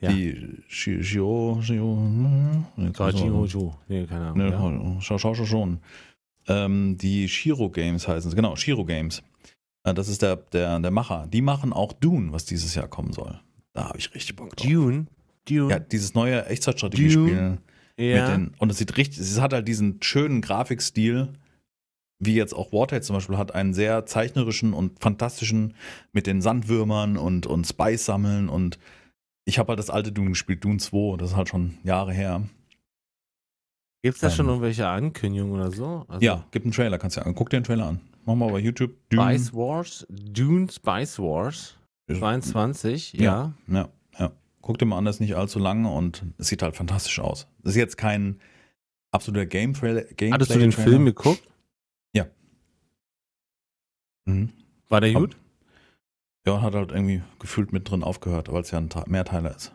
Ja. die Shi- Shio, Shio, hm, ich Hojo. Nee, keine Ahnung. Schau, schau schon. Ähm, die Shiro Games heißen es, genau, Shiro Games. Äh, das ist der, der, der Macher. Die machen auch Dune, was dieses Jahr kommen soll. Da habe ich richtig Bock drauf. Dune. Dune. Ja, dieses neue Echtzeitstrategiespiel. Ja. Den, und es sieht richtig, es hat halt diesen schönen Grafikstil, wie jetzt auch Wartale zum Beispiel hat, einen sehr zeichnerischen und fantastischen mit den Sandwürmern und, und Spice sammeln und ich habe halt das alte Dune gespielt, Dune 2, das ist halt schon Jahre her. Gibt es da schon Ähm. irgendwelche Ankündigungen oder so? Also, ja, gibt einen Trailer, kannst du ja, guck dir den Trailer an. Mach mal bei YouTube. Spice Wars, Dune Spice Wars 22, ja. Ja, ja, ja. Guck dir mal an, das ist nicht allzu lange und es sieht halt fantastisch aus. Das ist jetzt kein absoluter Gameplay. Gameplay Hattest du den Trailer. Film geguckt? Mhm. War der gut? Ja, hat halt irgendwie gefühlt mit drin aufgehört, weil es ja ein Te- Mehrteiler ist.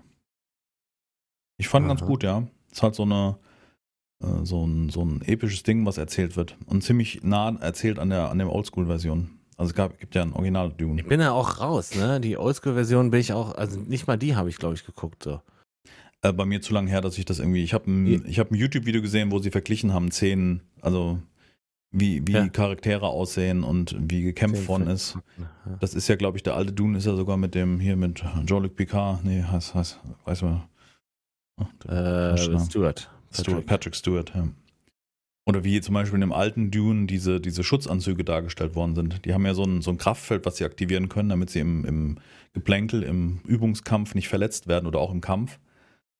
Ich fand ihn ganz Aha. gut, ja. Es ist halt so eine so ein, so ein episches Ding, was erzählt wird. Und ziemlich nah erzählt an der an der Oldschool-Version. Also es gab, gibt ja ein Original Dune. Ich bin ja auch raus, ne? Die Oldschool-Version bin ich auch, also nicht mal die habe ich, glaube ich, geguckt. So. Äh, bei mir zu lange her, dass ich das irgendwie. Ich habe ein, ich hab ein YouTube-Video gesehen, wo sie verglichen haben, Szenen, also wie, wie Ja. Charaktere aussehen und wie gekämpft worden ist. Ja. Das ist ja, glaube ich, der alte Dune ist ja sogar mit dem hier mit Jean-Luc Picard. Nee, heißt, heißt, weiß man. Ach, Äh, Stuart. Stuart. Stuart, Patrick Stewart, ja. Oder wie zum Beispiel in dem alten Dune diese, diese Schutzanzüge dargestellt worden sind. Die haben ja so ein, so ein Kraftfeld, was sie aktivieren können, damit sie im, im Geplänkel, im Übungskampf nicht verletzt werden oder auch im Kampf.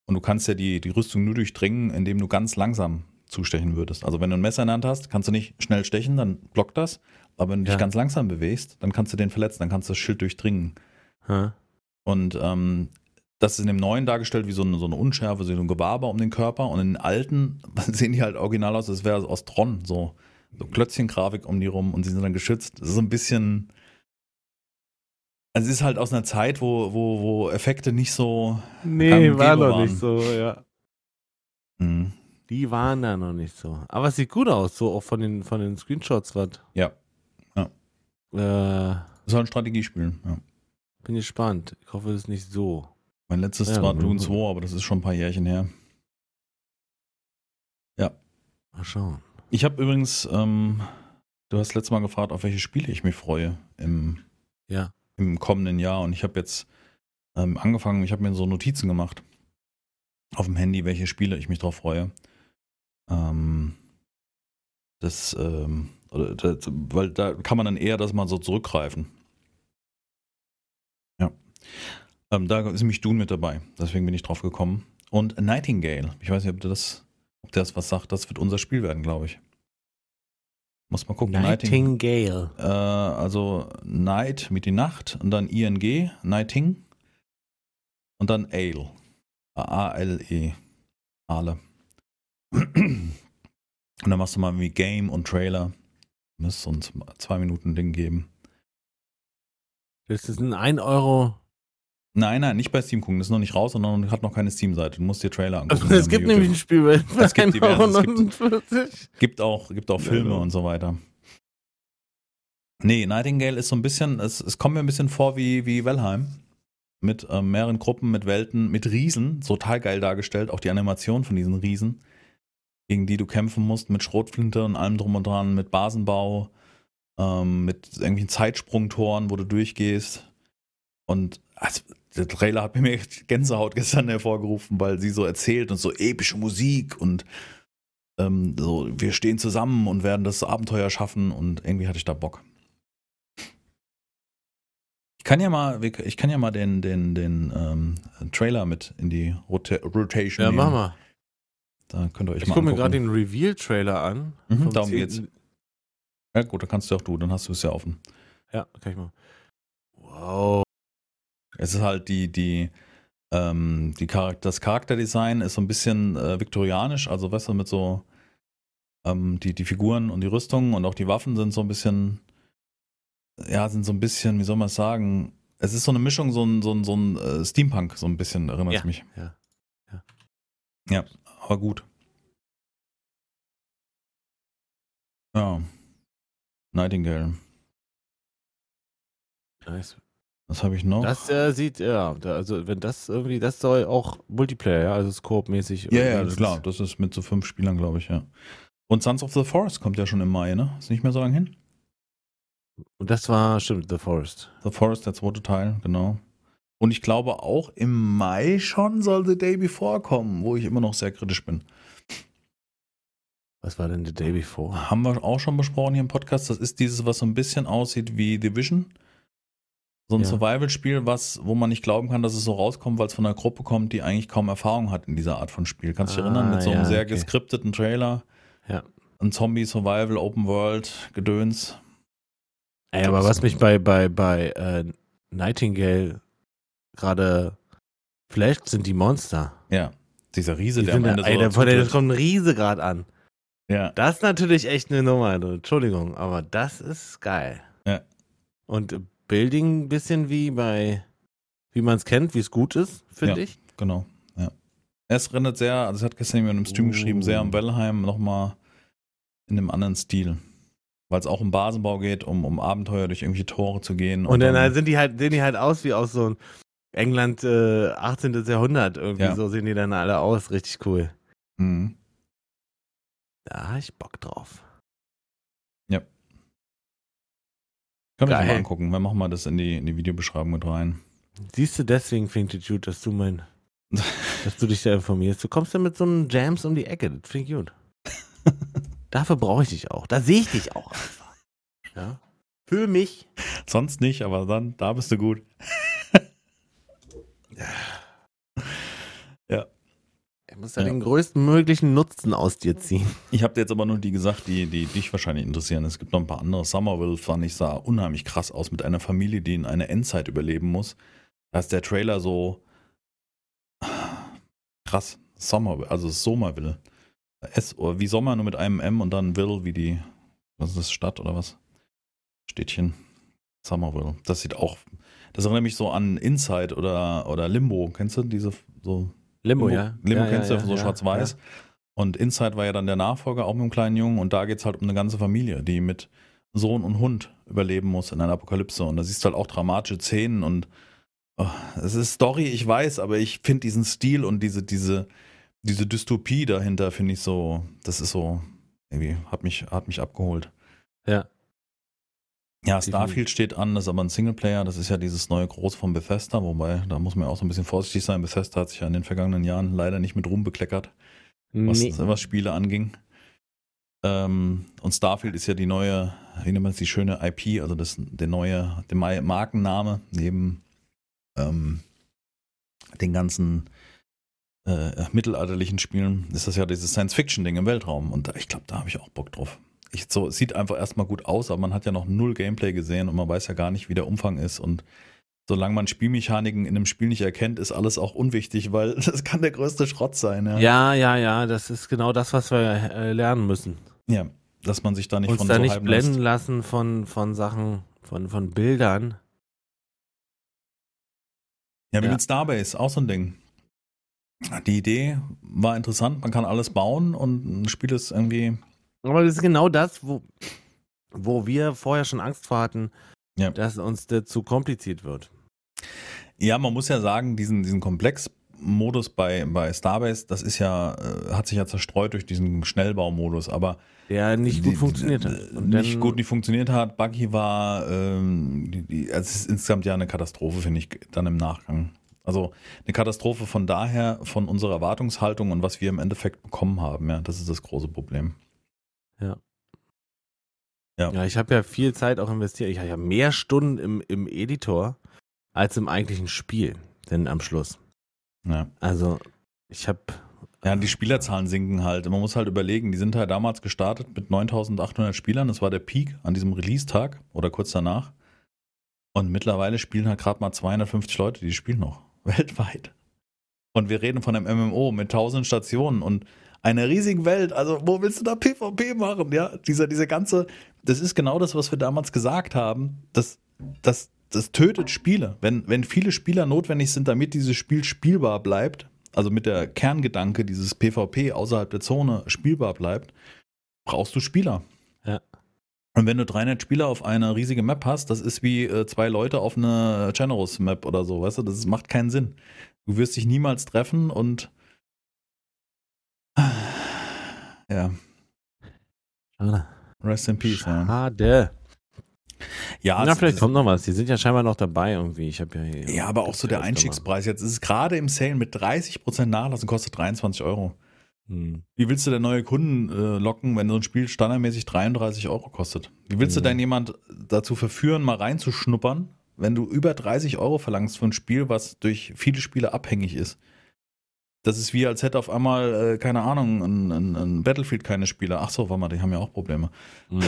Und du kannst ja die, die Rüstung nur durchdringen, indem du ganz langsam zustechen würdest. Also wenn du ein Messer in der Hand hast, kannst du nicht schnell stechen, dann blockt das. Aber wenn du dich Ja. ganz langsam bewegst, dann kannst du den verletzen, dann kannst du das Schild durchdringen. Hä? Und ähm, das ist in dem neuen dargestellt wie so eine, so eine Unschärfe, so ein Gewaber um den Körper. Und in den alten sehen die halt original aus, als wäre es aus Tron, so, so Klötzchengrafik um die rum und sie sind dann geschützt. Das ist so ein bisschen. Also es ist halt aus einer Zeit, wo, wo, wo Effekte nicht so. Nee, war noch waren. nicht so, ja. Hm, Die waren da noch nicht so. Aber es sieht gut aus, so auch von den, von den Screenshots, was. Ja. Ja. Äh, das ist halt ein Strategiespiel. Ja. bin gespannt. Ich hoffe, es ist nicht so. Mein letztes Ja, war. Dune 2, aber das ist schon ein paar Jährchen her. Mal schauen. Ich habe übrigens, ähm, du hast letztes Mal gefragt, auf welche Spiele ich mich freue im, Ja. im kommenden Jahr. Und ich habe jetzt ähm, angefangen, ich habe mir so Notizen gemacht auf dem Handy, welche Spiele ich mich drauf freue. Ähm, das, ähm, das, weil da kann man dann eher das mal so zurückgreifen. Ja. Ähm, da ist nämlich Dune mit dabei. Deswegen bin ich drauf gekommen. Und Nightingale. Ich weiß nicht, ob das, ob das was sagt. Das wird unser Spiel werden, glaube ich. Muss mal gucken. Nightingale. Äh, also Night mit die Nacht und dann ING, Nighting. Und dann Ale. A-A-L-E. Ale. Und dann machst du mal wie Game und Trailer. Müsste uns zwei Minuten Ding geben. Das ist ein 1 Euro. Nein, nein, nicht bei Steam gucken. Das ist noch nicht raus und hat noch keine Steam-Seite. Du musst dir Trailer angucken. Also, es gibt nämlich ein Spiel bei Es gibt 1,49 diverse, es gibt- Gibt auch, gibt auch Filme Ja, ja. und so weiter. Nee, Nightingale ist so ein bisschen, es, es kommt mir ein bisschen vor wie, wie Valheim. Mit ähm, mehreren Gruppen, mit Welten, mit Riesen. Total geil dargestellt. Auch die Animation von diesen Riesen, gegen die du kämpfen musst, mit Schrotflinte und allem drum und dran, mit Basenbau, ähm, mit irgendwelchen Zeitsprungtoren, wo du durchgehst. Und also, der Trailer hat mir echt Gänsehaut gestern hervorgerufen, weil sie so erzählt und so epische Musik und ähm, so, wir stehen zusammen und werden das Abenteuer schaffen und irgendwie hatte ich da Bock. Ich kann ja mal, ich kann ja mal den, den, den ähm, Trailer mit in die Rota Rotation Ja, nehmen. mach mal. Da könnt ihr euch Ich mal gucke mir gerade den Reveal-Trailer an. Mhm, darum 10. geht's. Ja gut, dann kannst du auch du, dann hast du es ja offen. Ja, kann ich mal. Wow. Es ist halt die, die, ähm, die Charakter das Charakterdesign ist so ein bisschen äh, viktorianisch, also weißt du, mit so ähm, die, die Figuren und die Rüstungen und auch die Waffen sind so ein bisschen, ja, sind so ein bisschen, wie soll man es sagen, es ist so eine Mischung, so ein, so ein, so ein äh, Steampunk, so ein bisschen, erinnert es Ja, mich. ja, ja. Ja, aber gut. Ja. Nightingale. Nice. Was habe ich noch? Das äh, sieht, ja, da, also wenn das irgendwie, das soll auch Multiplayer, ja, also Scope-mäßig. Ja, ja, irgendwie das ist klar. Das ist mit so fünf Spielern, glaube ich, ja. Und Sons of the Forest kommt ja schon im Mai, ne? Ist nicht mehr so lange hin. Und das war, stimmt, The Forest. The Forest, der zweite Teil, genau. Und ich glaube auch im Mai schon soll The Day Before kommen, wo ich immer noch sehr kritisch bin. Was war denn The Day Before? Haben wir auch schon besprochen hier im Podcast. Das ist dieses, was so ein bisschen aussieht wie Division. So ein Ja. Survival-Spiel, was, wo man nicht glauben kann, dass es so rauskommt, weil es von einer Gruppe kommt, die eigentlich kaum Erfahrung hat in dieser Art von Spiel. Kannst du dich Ah, erinnern? Mit so einem ja, sehr okay. geskripteten Trailer. Ja. Ein Zombie-Survival, Open World, Gedöns. Ey, aber was mich bei, bei, bei äh, Nightingale gerade flasht, sind die Monster. Ja. Dieser Riese, Die der am Ende ey, so da, vor der kommt ein Riese gerade an. Ja. Das ist natürlich echt eine Nummer, du. Entschuldigung, aber das ist geil. Ja. Und Building ein bisschen wie bei, wie man es kennt, wie es gut ist, finde Ja. ich. Genau, ja. Es rennt sehr, also es hat gestern jemand im Stream Uh. geschrieben, sehr am Wellheim nochmal in einem anderen Stil. Weil es auch um Basenbau geht, um, um Abenteuer durch irgendwelche Tore zu gehen. Und dann halt sind die halt, sehen die halt aus wie aus so einem England äh, 18. Jahrhundert. Irgendwie Ja. so sehen die dann alle aus. Richtig cool. Mhm. Da hab ich Bock drauf. Können wir uns mal angucken. Wir machen mal das in die, in die Videobeschreibung mit rein. Siehst du, deswegen finde ich gut, dass du mein, dass du dich da informierst. Du kommst ja mit so einem Jams um die Ecke. Das finde ich gut. Dafür brauche ich dich auch. Da sehe ich dich auch einfach. Ja. Für mich. Sonst nicht, aber dann, da bist du gut. Ich muss da Ja. den größten möglichen Nutzen aus dir ziehen. Ich habe dir jetzt aber nur die gesagt, die, die dich wahrscheinlich interessieren. Es gibt noch ein paar andere. Somerville fand ich sah unheimlich krass aus mit einer Familie, die in eine Endzeit überleben muss. Da ist der Trailer so krass. Somerville, also Somerville. S oder wie Sommer nur mit einem M und dann Will wie die, was ist das, Stadt oder was? Städtchen. Somerville. Das sieht auch, das erinnert mich so an Inside oder, oder Limbo. Kennst du diese so Limbo, ja. Limbo ja, kennst du ja, so schwarz-weiß. Und Inside war ja dann der Nachfolger, auch mit einem kleinen Jungen. Und da geht es halt um eine ganze Familie, die mit Sohn und Hund überleben muss in einer Apokalypse. Und da siehst du halt auch dramatische Szenen. Und oh, es ist Story, ich weiß, aber ich finde diesen Stil und diese, diese, diese Dystopie dahinter, finde ich so, das ist so, irgendwie, hat mich, hat mich abgeholt. Ja. Ja. Starfield steht an, das ist aber ein Singleplayer, das ist ja dieses neue Groß von Bethesda, wobei, da muss man ja auch so ein bisschen vorsichtig sein. Bethesda hat sich ja in den vergangenen Jahren leider nicht mit Ruhm bekleckert was, Nee. was Spiele anging. Ähm, und Starfield ist ja die neue, wie nennt man es, die schöne IP, also das, der neue, der Markenname neben ähm, den ganzen äh, mittelalterlichen Spielen ist das ja dieses Science-Fiction-Ding im Weltraum. Und ich glaube, da habe ich auch Bock drauf. Ich, so, es sieht einfach erstmal gut aus, aber man hat ja noch null Gameplay gesehen und man weiß ja gar nicht, wie der Umfang ist. Und solange man Spielmechaniken in einem Spiel nicht erkennt, ist alles auch unwichtig, weil das kann der größte Schrott sein. Ja, ja, ja, ja das ist genau das, was wir äh, lernen müssen. Ja, dass man sich da nicht Uns von da so nicht blenden lässt. lassen von, von Sachen, von, von Bildern. Ja, wie Ja. mit Starbase, auch so ein Ding. Die Idee war interessant, man kann alles bauen und ein Spiel ist irgendwie. Aber das ist genau das, wo, wo wir vorher schon Angst vor hatten, Ja. dass uns das zu kompliziert wird. Ja, man muss ja sagen, diesen, diesen Komplex-Modus bei, bei Starbase, das ist ja, äh, hat sich ja zerstreut durch diesen Schnellbaumodus, aber Der nicht gut die- funktioniert hat. Und nicht gut nicht funktioniert hat. Buggy war, ähm, die, die, also es ist insgesamt ja eine Katastrophe, finde ich, dann im Nachgang. Also eine Katastrophe von daher, von unserer Erwartungshaltung und was wir im Endeffekt bekommen haben, ja, das ist das große Problem. Ja, ich habe ja viel Zeit auch investiert. Ich habe ja mehr Stunden im, im Editor als im eigentlichen Spiel, denn am Schluss. Ja. Also, ich habe. Ja, die Spielerzahlen sinken halt. Man muss halt überlegen, die sind halt damals gestartet mit 9800 Spielern. Das war der Peak an diesem Release-Tag oder kurz danach. Und mittlerweile spielen halt gerade mal 250 Leute, die spielen noch. Weltweit. Und wir reden von einem MMO mit 1000 Stationen und einer riesigen Welt. Also, wo willst du da PvP machen? Ja, dieser, diese ganze, das ist genau das, was wir damals gesagt haben. Das, das, das tötet Spiele. Wenn, wenn viele Spieler notwendig sind, damit dieses Spiel spielbar bleibt, also mit der Kerngedanke, dieses PvP außerhalb der Zone spielbar bleibt, brauchst du Spieler. Ja. Und wenn du 300 Spieler auf eine riesige Map hast, das ist wie äh, zwei Leute auf eine Generous Map oder so, weißt du, das macht keinen Sinn. Du wirst dich niemals treffen und ja, Schade. rest in peace. Ja, Schade. ja, Na, es- vielleicht kommt noch was. Die sind ja scheinbar noch dabei irgendwie. Ich habe ja hier. ja aber auch so der. Einstiegspreis jetzt ist es gerade im Sale mit 30% Nachlass und kostet 23 Euro. Hm. Wie willst du denn neue Kunden äh, locken, wenn so ein Spiel standardmäßig 33 Euro kostet? Wie willst du Mhm. denn jemand dazu verführen, mal reinzuschnuppern, wenn du über 30 Euro verlangst für ein Spiel, was durch viele Spiele abhängig ist? Das ist wie, als hätte auf einmal, äh, keine Ahnung, ein, ein, ein Battlefield keine Spieler. Ach so, warte mal, die haben ja auch Probleme. Hm.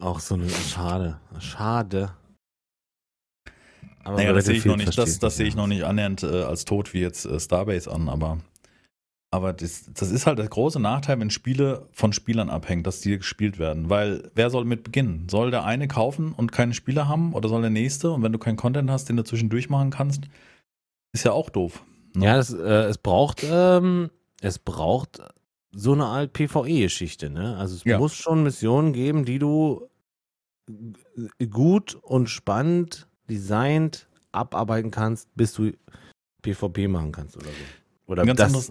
auch so eine. Schade. Schade. Aber Naja, das sehe ich noch nicht, das, das sehe ich noch nicht annähernd äh, als tot wie jetzt äh, Starbase an, aber, aber das, das ist halt der große Nachteil, wenn Spiele von Spielern abhängen, dass die gespielt werden. Weil wer soll mit beginnen? Soll der eine kaufen und keine Spieler haben oder soll der nächste? Und wenn du keinen Content hast, den du zwischendurch machen kannst, ist ja auch doof. ne? Ja, das, äh, es braucht, ähm, es braucht so eine Art PvE-Geschichte, ne? Also es Ja. muss schon Missionen geben, die du gut und spannend designt abarbeiten kannst, bis du PvP machen kannst oder so. Oder ganz das, anderes.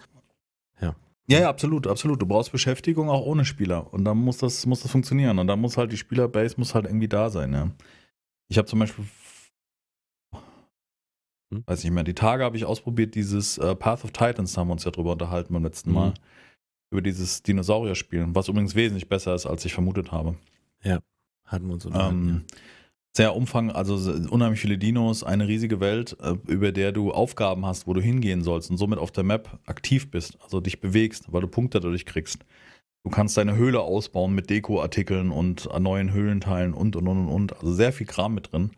ja. Ja, ja, absolut, absolut. Du brauchst Beschäftigung auch ohne Spieler. Und dann muss das, muss das funktionieren. Und dann muss halt die Spielerbase muss halt irgendwie da sein, ja. Ich habe zum Beispiel, Hm? weiß nicht mehr, die Tage habe ich ausprobiert, dieses äh, Path of Titans, haben wir uns ja drüber unterhalten beim letzten Mhm. Mal. Über dieses Dinosaurier-Spiel, was übrigens wesentlich besser ist, als ich vermutet habe. hatten wir uns unterhalten. Ähm, sehr umfang, also unheimlich viele Dinos, eine riesige Welt, äh, über der du Aufgaben hast, wo du hingehen sollst und somit auf der Map aktiv bist, also dich bewegst, weil du Punkte dadurch kriegst. Du kannst deine Höhle ausbauen mit Dekoartikeln und äh, neuen Höhlenteilen und und und und und. Also sehr viel Kram mit drin.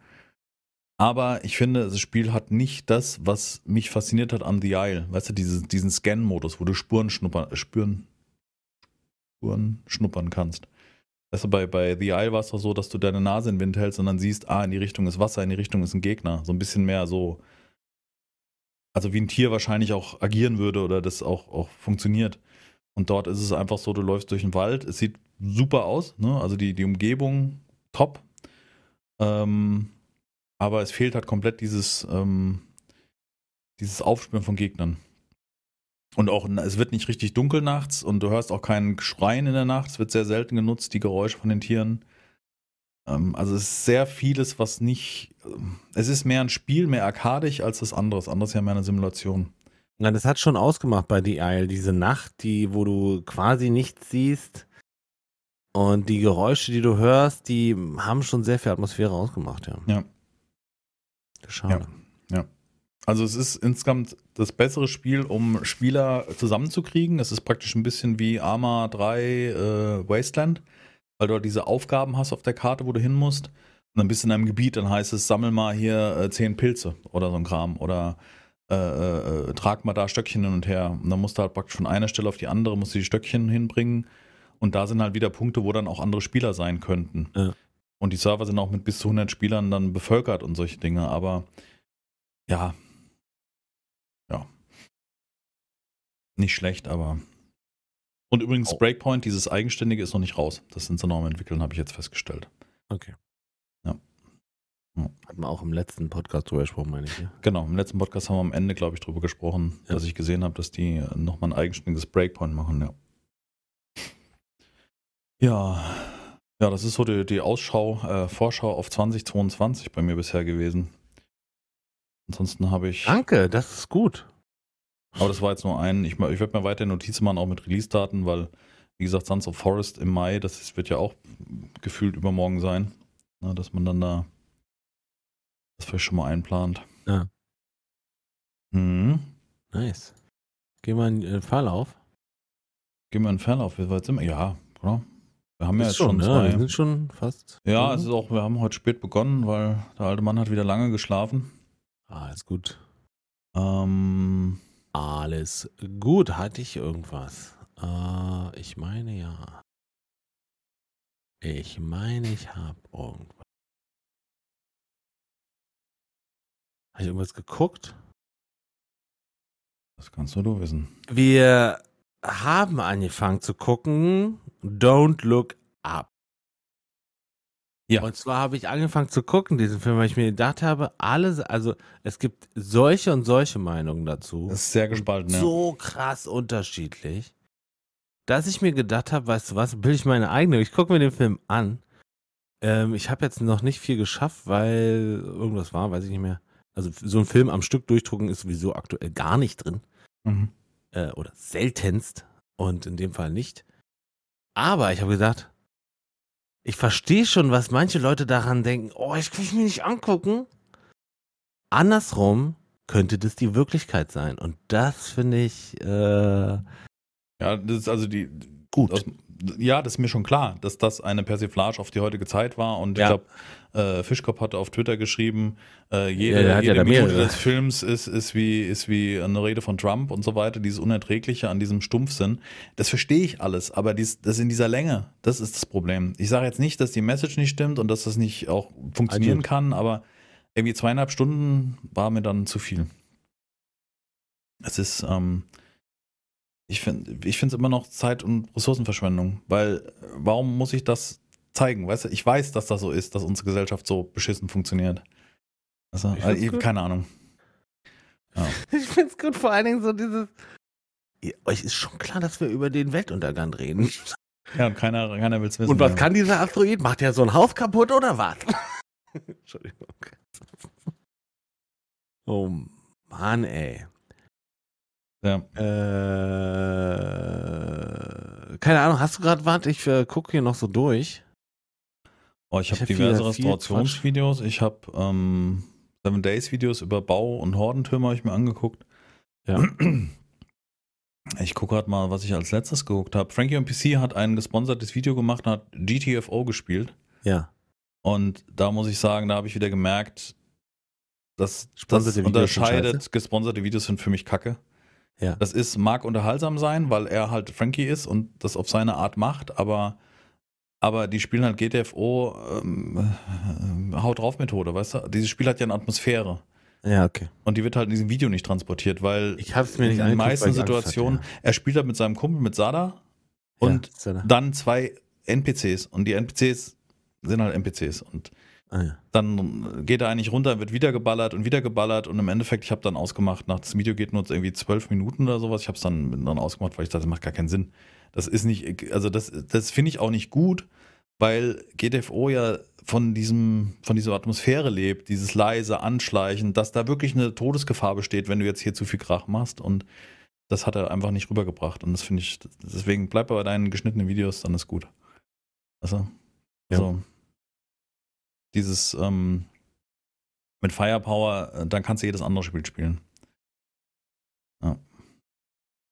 Aber ich finde, das Spiel hat nicht das, was mich fasziniert hat an The Isle. Weißt du, diese, diesen Scan-Modus, wo du Spuren schnuppern, äh, Spuren schnuppern kannst. Weißt du, bei, bei The Isle war es doch so, dass du deine Nase in den Wind hältst und dann siehst, ah, in die Richtung ist Wasser, in die Richtung ist ein Gegner. So ein bisschen mehr so, also wie ein Tier wahrscheinlich auch agieren würde oder das auch, auch funktioniert. Und dort ist es einfach so, du läufst durch den Wald, es sieht super aus, ne? also die, die Umgebung top. Ähm, aber es fehlt halt komplett dieses, ähm, dieses Aufspüren von Gegnern. Und auch, es wird nicht richtig dunkel nachts und du hörst auch keinen Schreien in der Nacht. Es wird sehr selten genutzt, die Geräusche von den Tieren. Ähm, also es ist sehr vieles, was nicht. ähm, Es ist mehr ein Spiel, mehr arkadisch als das andere. Das andere ist ja mehr eine Simulation. Na, das hat schon ausgemacht bei The Isle, diese Nacht, die, wo du quasi nichts siehst und die Geräusche, die du hörst, die haben schon sehr viel Atmosphäre ausgemacht, ja. Ja. Schade. Ja. Also es ist insgesamt das bessere Spiel, um Spieler zusammenzukriegen. Es ist praktisch ein bisschen wie Arma 3 äh, Wasteland, weil du halt diese Aufgaben hast auf der Karte, wo du hin musst. Und dann bist du in einem Gebiet, dann heißt es, sammel mal hier äh, zehn Pilze oder so ein Kram oder äh, äh, trag mal da Stöckchen hin und her. Und dann musst du halt praktisch von einer Stelle auf die andere, musst du die Stöckchen hinbringen. Und da sind halt wieder Punkte, wo dann auch andere Spieler sein könnten. Ja. Und die Server sind auch mit bis zu 100 Spielern dann bevölkert und solche Dinge. Aber ja, ja, nicht schlecht, aber. Und übrigens, Oh. Breakpoint, dieses Eigenständige, ist noch nicht raus. Das sind sie noch am entwickeln, habe ich jetzt festgestellt. Okay. Ja. Ja. Hatten wir auch im letzten Podcast drüber gesprochen, meine ich. Ja? Genau, im letzten Podcast haben wir am Ende, glaube ich, drüber gesprochen, Ja. dass ich gesehen habe, dass die nochmal ein eigenständiges Breakpoint machen, ja. Ja, ja, das ist so die, die Ausschau, äh, Vorschau auf 2022 bei mir bisher gewesen. Ansonsten habe ich. Danke, das ist gut. Aber das war jetzt nur ein. Ich, ich werde mir weiter Notizen machen, auch mit Release-Daten, weil, wie gesagt, Sons of Forest im Mai, das ist, wird ja auch gefühlt übermorgen sein. Na, dass man dann da das vielleicht schon mal einplant. Ja. Mhm. Nice. Gehen wir in den Verlauf. Gehen wir in den Verlauf. Wie weit sind wir? Ja, oder? Wir haben ja Ist jetzt schon ne? zwei. Wir sind schon fast. ja, es ist auch, wir haben heute spät begonnen, weil der alte Mann hat wieder lange geschlafen. Ah, ist gut. Ähm, Alles gut. Hatte ich irgendwas? Äh, ich meine ja. Ich meine, ich habe irgendwas. Habe ich irgendwas geguckt? das kannst nur du wissen. Wir haben angefangen zu gucken Don't Look Up. Ja. Und zwar habe ich angefangen zu gucken, diesen Film, weil ich mir gedacht habe, alles, also es gibt solche und solche Meinungen dazu. Das ist sehr gespalten, ja. so krass unterschiedlich, dass ich mir gedacht habe, weißt du was, bilde ich meine eigene. Ich gucke mir den Film an. Ähm, ich habe jetzt noch nicht viel geschafft, weil irgendwas war, weiß ich nicht mehr. Also so ein Film am Stück durchdrucken ist sowieso aktuell gar nicht drin Mhm. äh, oder seltenst und in dem Fall nicht. Aber ich habe gesagt, ich verstehe schon, was manche Leute daran denken, oh, ich kann ich mir nicht angucken. Andersrum könnte das die Wirklichkeit sein. Und das finde ich äh, Ja, das ist also die. gut. Das, ja, das ist mir schon klar, dass das eine Persiflage auf die heutige Zeit war. Und ich Ja. glaube, äh, Fischkopf hatte auf Twitter geschrieben, äh, jede, Ja, hat ja jede da Minute des Films ist, ist, wie, ist wie eine Rede von Trump und so weiter, dieses Unerträgliche an diesem Stumpfsinn. Das verstehe ich alles, aber dies, das in dieser Länge, das ist das Problem. Ich sage jetzt nicht, dass die Message nicht stimmt und dass das nicht auch funktionieren Also- kann, aber irgendwie zweieinhalb Stunden war mir dann zu viel. Es ist, ähm, ich finde ich finde es immer noch Zeit- und Ressourcenverschwendung, weil äh, warum muss ich das zeigen? Weißt du, ich weiß, dass das so ist, dass unsere Gesellschaft so beschissen funktioniert. Also, Ich also keine Ahnung. Ich finde es gut, vor allen Dingen so dieses. Ihr- Euch ist schon klar, dass wir über den Weltuntergang reden. Ja, und keiner, keiner will es wissen. Und was ja. kann dieser Asteroid? Macht er so ein Haus kaputt oder was? Entschuldigung. Oh Mann, ey. Ja. Äh, keine Ahnung, hast du gerade, warte, ich äh, gucke hier noch so durch. Oh, ich habe hab diverse Restaurationsvideos. Ich habe ähm, Seven Days Videos über Bau- und Hordentürme habe ich mir angeguckt. Ja. Ich gucke gerade mal, was ich als letztes geguckt habe. Frankie on PC hat ein gesponsertes Video gemacht und hat GTFO gespielt. Ja. Und da muss ich sagen, da habe ich wieder gemerkt, dass das unterscheidet. Gesponserte Videos sind für mich Kacke. Ja. Das ist, mag unterhaltsam sein, weil er halt Frankie ist und das auf seine Art macht, aber, aber die spielen halt GTFO ähm, äh, Haut drauf Methode, weißt du? Dieses Spiel hat ja eine Atmosphäre. Ja, okay. Und die wird halt in diesem Video nicht transportiert, weil Ich habe es mir nicht in den meisten weil ich Angst hatte, Situationen, er spielt halt mit seinem Kumpel, mit Sada ja. und ja, ja dann zwei NPCs. Und die NPCs sind halt NPCs. Und Ah, ja. dann geht er eigentlich runter, wird wieder geballert und wieder geballert und im Endeffekt, ich habe dann ausgemacht, nach das Video geht nur irgendwie zwölf Minuten oder sowas, ich habe es dann, dann ausgemacht, weil ich dachte, das macht gar keinen Sinn. Das ist nicht, also das, das finde ich auch nicht gut, weil GTFO ja von diesem, von dieser Atmosphäre lebt, dieses leise Anschleichen, dass da wirklich eine Todesgefahr besteht, wenn du jetzt hier zu viel Krach machst und das hat er einfach nicht rübergebracht und das finde ich, deswegen bleib bei deinen geschnittenen Videos, dann ist gut. Also, Ja. so. Dieses, ähm, mit Firepower, äh, dann kannst du jedes andere Spiel spielen. Ja.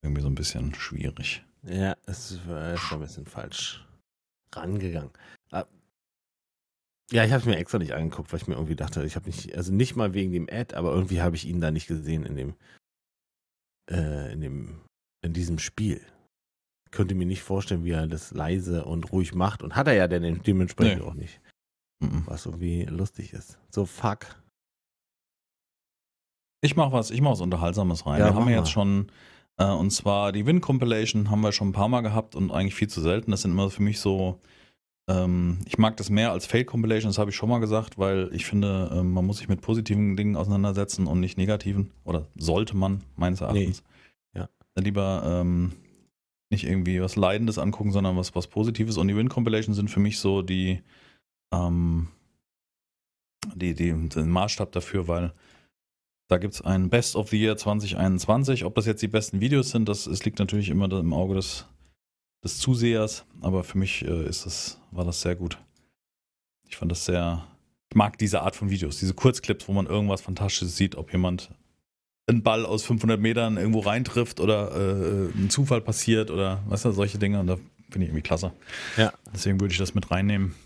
Irgendwie so ein bisschen schwierig. Ja, es ist schon ein bisschen falsch rangegangen. Ah, Ja, ich habe es mir extra nicht angeguckt, weil ich mir irgendwie dachte, ich habe nicht, also nicht mal wegen dem Ad, aber irgendwie habe ich ihn da nicht gesehen in dem, äh, in dem, in diesem Spiel. Ich könnte mir nicht vorstellen, wie er das leise und ruhig macht und hat er ja denn dementsprechend Nee. auch nicht, Mhm. was irgendwie lustig ist. So fuck. Ich mach was, ich mach was Unterhaltsames rein. Ja, wir haben ja mal. jetzt schon, äh, und zwar die Win Compilation haben wir schon ein paar Mal gehabt und eigentlich viel zu selten. Das sind immer für mich so, ähm, ich mag das mehr als Fail Compilation, das habe ich schon mal gesagt, weil ich finde, ähm, man muss sich mit positiven Dingen auseinandersetzen und nicht negativen. Oder sollte man, meines Erachtens. Ja. Dann lieber ähm, nicht irgendwie was Leidendes angucken, sondern was, was Positives. Und die Win Compilation sind für mich so die, ähm, die, die, den Maßstab dafür, weil da gibt es ein Best of the Year 2021. Ob das jetzt die besten Videos sind, das, es liegt natürlich immer im Auge des, des Zusehers. Aber für mich äh, ist das, war das sehr gut. Ich fand das sehr. Ich mag diese Art von Videos, diese Kurzclips, wo man irgendwas Fantastisches sieht, ob jemand einen Ball aus 500 Metern irgendwo reintrifft oder äh, ein Zufall passiert oder was da solche Dinge. Und da finde ich irgendwie klasse. Ja. Deswegen würde ich das mit reinnehmen.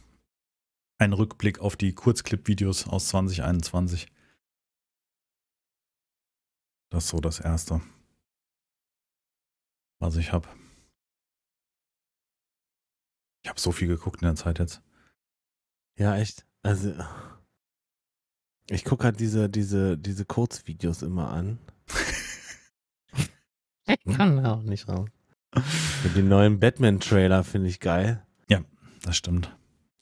Ein Rückblick auf die Kurzclip-Videos aus 2021. Das ist so das Erste, was ich habe. Ich habe so viel geguckt in der Zeit jetzt. Ja, echt. Also, ich gucke halt diese, diese, diese Kurzvideos immer an. ich kann da auch nicht raus. Den neuen Batman-Trailer finde ich geil. Das stimmt.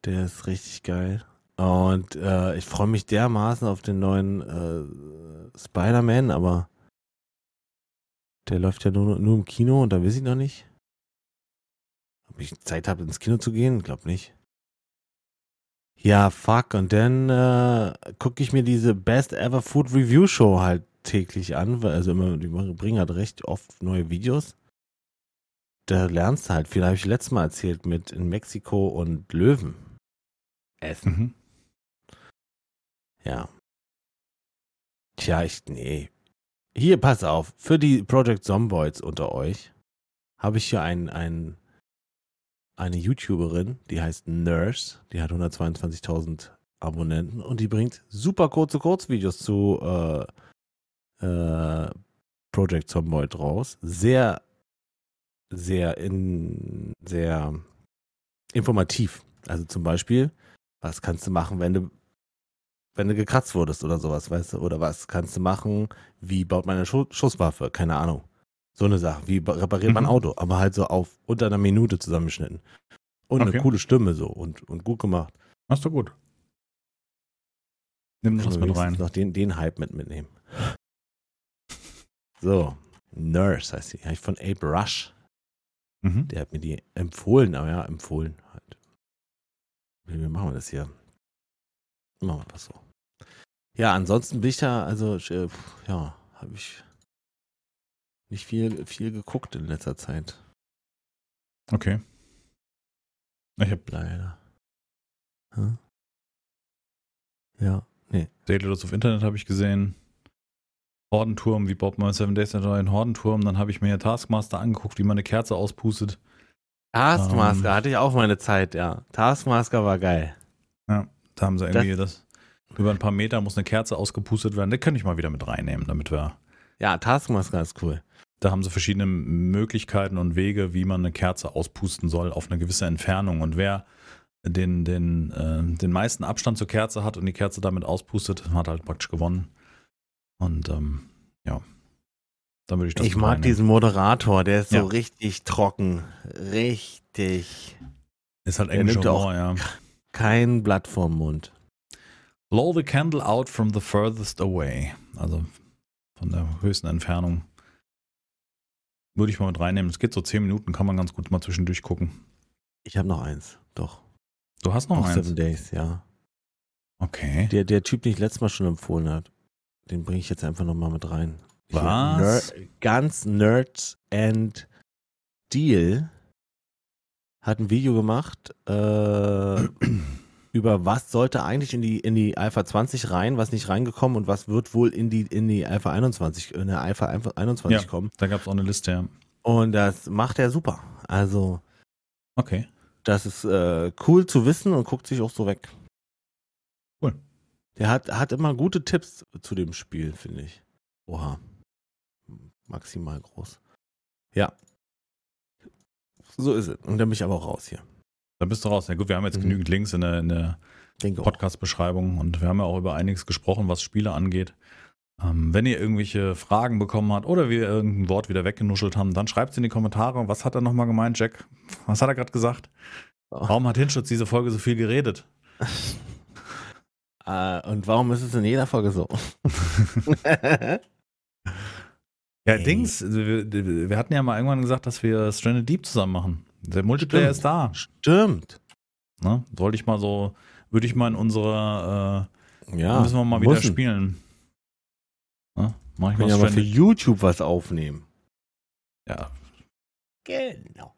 Der ist richtig geil. Und äh, ich freue mich dermaßen auf den neuen äh, Spider-Man, aber der läuft ja nur, nur im Kino und da weiß ich noch nicht. Ob ich Zeit habe, ins Kino zu gehen? Glaub nicht. Ja, fuck. Und dann äh, gucke ich mir diese Best Ever Food Review Show halt täglich an, weil also immer, die bringen halt recht oft neue Videos. Da lernst du halt viel, habe ich letztes Mal erzählt, mit in Mexiko und Löwen essen. Mhm. Ja. Tja, ich, nee. Hier, pass auf, für die Project Zomboids unter euch habe ich hier ein, ein, eine YouTuberin, die heißt Nurse, die hat 122.000 Abonnenten und die bringt super kurze Kurzvideos zu äh, äh, Project Zomboid raus. Sehr, sehr, in, sehr informativ. Also zum Beispiel, was kannst du machen, wenn du wenn du gekratzt wurdest oder sowas, weißt du? Oder was kannst du machen? Wie baut man eine Schu Schusswaffe? Keine Ahnung. So eine Sache. Wie repariert man ein Mhm. Auto? Aber halt so auf unter einer Minute zusammengeschnitten. Und Okay. eine coole Stimme so und, und gut gemacht. Hast du gut. Nimm das mit rein. noch den, den Hype mit mitnehmen. So. Nurse heißt sie. Habe ich von Abe Rush. Mhm. Der hat mir die empfohlen, aber ja, empfohlen. Wie machen wir das hier? Machen wir das so. Ja, ansonsten bin ich da, also, äh, ja, habe ich nicht viel, viel geguckt in letzter Zeit. Okay. Ich habe Leider. Hm? Ja, nee. Daily Lots of Internet habe ich gesehen. Hordenturm, wie baut man Seven Days einen Hordenturm. Dann habe ich mir Taskmaster angeguckt, wie man eine Kerze auspustet. Taskmaster Ähm. hatte ich auch meine Zeit, ja. Taskmaster war geil. Da haben sie irgendwie das, über ein paar Meter muss eine Kerze ausgepustet werden. Das könnte ich mal wieder mit reinnehmen, damit wir. Ja, Taskmaster ist cool. Da haben sie verschiedene Möglichkeiten und Wege, wie man eine Kerze auspusten soll auf eine gewisse Entfernung. Und wer den, den, äh, den meisten Abstand zur Kerze hat und die Kerze damit auspustet, hat halt praktisch gewonnen. Und ähm, ja, dann würde ich das Ich mag diesen Moderator, der ist so Ja. richtig trocken. Richtig. Ist halt englischer nimmt auch- Humor, ja. Kein Blatt vorm Mund. Blow the candle out from the furthest away. Also von der höchsten Entfernung. Würde ich mal mit reinnehmen. Es geht so 10 Minuten, kann man ganz gut mal zwischendurch gucken. Ich habe noch eins, doch. Du hast noch Auch eins. Seven Days, ja. Okay. Der, der Typ, den ich letztes Mal schon empfohlen hat, den bringe ich jetzt einfach nochmal mit rein. Was? Ner ganz Nerds and Deal hat ein Video gemacht äh, über was sollte eigentlich in die, in die Alpha 20 rein, was nicht reingekommen und was wird wohl in die, in die Alpha 21, in der Alpha 21 Ja. kommen. Da gab es auch eine Liste, ja. Und das macht er super. Also, Okay. das ist äh, cool zu wissen und guckt sich auch so weg. Cool. Der hat, hat immer gute Tipps zu dem Spiel, finde ich. Oha. Maximal groß. Ja. So ist es. Und dann bin ich aber auch raus hier. Da bist du raus. Ja gut, wir haben jetzt Mhm. genügend Links in der, der. Podcast-Beschreibung und wir haben ja auch über einiges gesprochen, was Spiele angeht. Ähm, wenn ihr irgendwelche Fragen bekommen habt oder wir irgendein Wort wieder weggenuschelt haben, dann schreibt es in die Kommentare. Was hat er nochmal gemeint, Jack? Was hat er gerade gesagt? Oh. Warum hat Hinschutz diese Folge so viel geredet? Äh, und warum ist es in jeder Folge so? Ja, Ey. Dings, wir, wir hatten ja mal irgendwann gesagt, dass wir Stranded Deep zusammen machen. Der Multiplayer Stimmt. ist da. Stimmt. Ne? Wollte ich mal so, würde ich mal in unserer, Ja. äh, müssen wir mal wieder müssen. spielen. Ne? Mach ich mal ja mal für. YouTube was aufnehmen. Ja, Genau.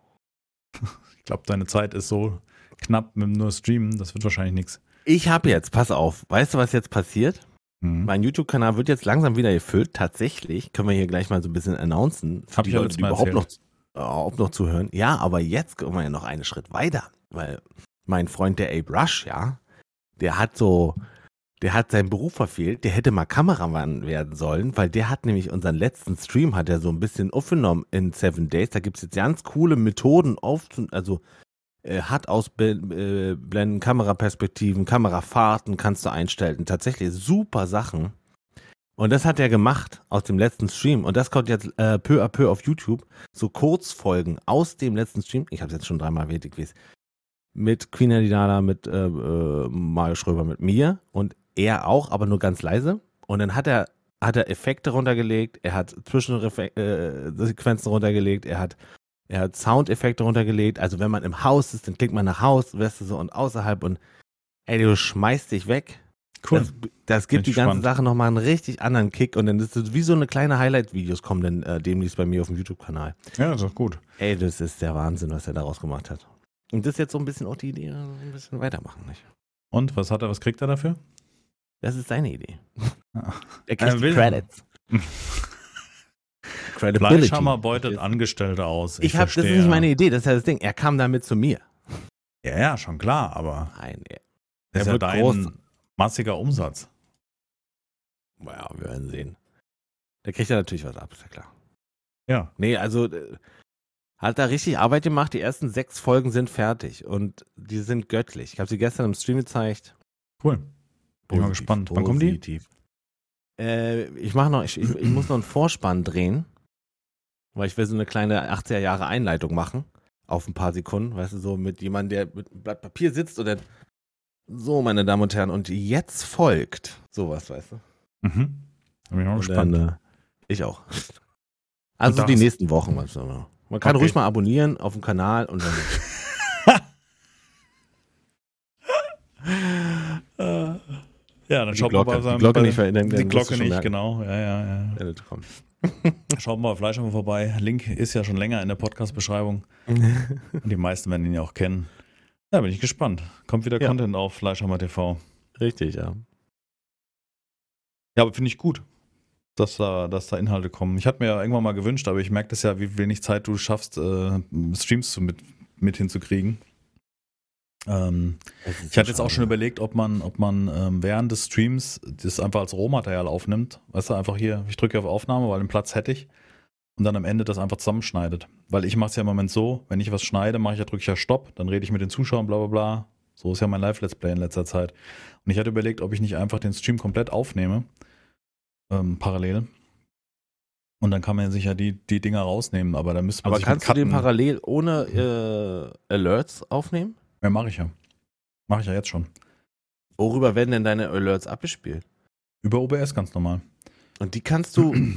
ich glaube, deine Zeit ist so knapp mit nur Streamen, das wird wahrscheinlich nichts. Ich habe jetzt, pass auf, weißt du, was jetzt passiert? Hm. Mein YouTube-Kanal wird jetzt langsam wieder gefüllt. Tatsächlich können wir hier gleich mal so ein bisschen announcen. Für Hab die Leute, die überhaupt noch, erzählt. überhaupt noch zuhören. Ja, aber jetzt kommen wir ja noch einen Schritt weiter. Weil mein Freund, der Abe Rush, ja, der hat so, der hat seinen Beruf verfehlt. Der hätte mal Kameramann werden sollen, weil der hat nämlich unseren letzten Stream, hat er so ein bisschen aufgenommen in Seven Days. Da gibt es jetzt ganz coole Methoden auf, also äh, hat ausblenden, Kameraperspektiven, Kamerafahrten kannst du einstellen. Tatsächlich super Sachen. Und das hat er gemacht aus dem letzten Stream. Und das kommt jetzt äh, peu à peu auf YouTube. So Kurzfolgen aus dem letzten Stream. Ich habe es jetzt schon dreimal erwähnt, ich weiß. Mit Queen Adidana, mit äh, äh, Mario Schröber, mit mir. Und er auch, aber nur ganz leise. Und dann hat er, hat er Effekte runtergelegt. Er hat Zwischensequenzen äh, runtergelegt. Er hat er hat Soundeffekte runtergelegt. Also wenn man im Haus ist, dann klickt man nach Haus, weißt du so, und außerhalb und ey, du schmeißt dich weg. Cool. Das, das gibt die ganze. Sache nochmal einen richtig anderen Kick und dann ist es wie so eine kleine Highlight-Videos kommen dann äh, demnächst bei mir auf dem YouTube-Kanal. ja, das ist doch gut. Ey, das ist der Wahnsinn, was er daraus gemacht hat. Und das ist jetzt so ein bisschen auch die Idee, ein bisschen weitermachen, nicht? Und was hat er, was kriegt er dafür? Das ist seine Idee. Ja. Er kriegt will- Credits. Credibility. Fleischhammer beutet Angestellte aus. Ich habe, das ist nicht meine Idee, das ist ja das Ding. Er kam damit zu mir. Ja, ja, schon klar, aber Nein, er, das ist ja wird dein groß. massiger Umsatz. naja, wir werden sehen. Da kriegt er natürlich was ab, ist ja klar. Ja. Nee, also äh, hat da richtig Arbeit gemacht. Die ersten sechs Folgen sind fertig und die sind göttlich. Ich habe sie gestern im Stream gezeigt. Cool. Bin mal Positiv, gespannt. Wann kommen die? Äh, ich mache noch, ich, ich, ich muss noch einen Vorspann drehen, weil ich will so eine kleine 80er Jahre Einleitung machen auf ein paar Sekunden, weißt du, so mit jemandem, der mit einem Blatt Papier sitzt und dann so, meine Damen und Herren, und jetzt folgt sowas, weißt du. Mhm. Bin ich Und gespannt. dann, äh, ich auch. Also die nächsten Wochen. weißt du. Man kann Okay. ruhig mal abonnieren auf dem Kanal und dann. ja, dann Die schaut Glocke- mal bei die seinem, Glocke bei, nicht verhindern, Die Glocke nicht, merken. genau. Ja, ja, ja. Schaut mal bei Fleischhammer vorbei. Link ist ja schon länger in der Podcast-Beschreibung. Und die meisten werden ihn ja auch kennen. Ja, bin ich gespannt. Kommt wieder Ja. Content auf Fleischhammer TV. Richtig, ja. Ja, aber finde ich gut, dass da, dass da Inhalte kommen. Ich hatte mir ja irgendwann mal gewünscht, aber ich merke das ja, wie wenig Zeit du schaffst, äh, Streams zu mit, mit hinzukriegen. Ähm, ich hatte jetzt auch schon überlegt, ob man, ob man ähm, während des Streams das einfach als Rohmaterial aufnimmt. Weißt du, einfach hier, ich drücke auf Aufnahme, weil den Platz hätte ich. Und dann am Ende das einfach zusammenschneidet. Weil ich mache es ja im Moment so, wenn ich was schneide, mache ich ja, drücke ich ja Stopp, dann rede ich mit den Zuschauern, bla bla bla. So ist ja mein Live-Let's Play in letzter Zeit. Und ich hatte überlegt, ob ich nicht einfach den Stream komplett aufnehme, ähm, parallel. Und dann kann man sich ja die, die Dinger rausnehmen, aber da müsste man Aber sich kannst du den parallel ohne äh, Alerts aufnehmen? Ja, mache ich ja. Mache ich ja jetzt schon. Worüber werden denn deine Alerts abgespielt? Über OBS ganz normal. Und die kannst du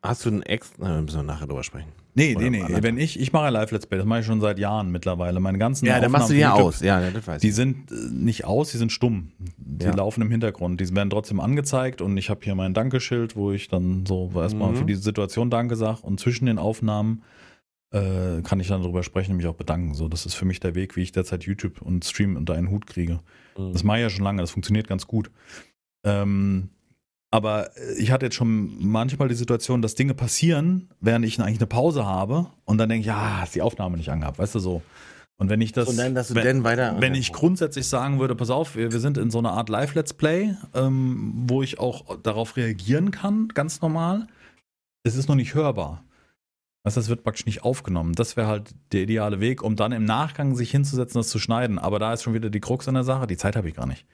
Hast du einen Ex? Na, wir müssen wir nachher drüber sprechen. Nee, Oder nee, nee. Wenn ich, ich mache Live Let's Play, das mache ich schon seit Jahren mittlerweile. Meine ganzen Ja, dann machst du die ja aus. Ja, das weiß Die ich. sind äh, nicht aus, die sind stumm. Die Ja. laufen im Hintergrund. Die werden trotzdem angezeigt und ich habe hier mein Dankeschild, wo ich dann so erstmal Mhm. für diese Situation Danke sage und zwischen den Aufnahmen äh, kann ich dann darüber sprechen und mich auch bedanken. So, das ist für mich der Weg, wie ich derzeit YouTube und Stream unter einen Hut kriege. Mhm. Das mache ich ja schon lange, das funktioniert ganz gut. Ähm, aber äh, ich hatte jetzt schon manchmal die Situation, dass Dinge passieren, während ich eigentlich eine Pause habe und dann denke ich, ja, hast die Aufnahme nicht angehabt, weißt du so. Und wenn ich das, Und dann, dass du wenn, wenn ich grundsätzlich sagen würde, pass auf, wir, wir sind in so einer Art Live-Let's Play, ähm, wo ich auch darauf reagieren kann, ganz normal, es ist noch nicht hörbar. Das wird praktisch nicht aufgenommen. Das wäre halt der ideale Weg, um dann im Nachgang sich hinzusetzen, das zu schneiden. Aber da ist schon wieder die Krux an der Sache, die Zeit habe ich gar nicht.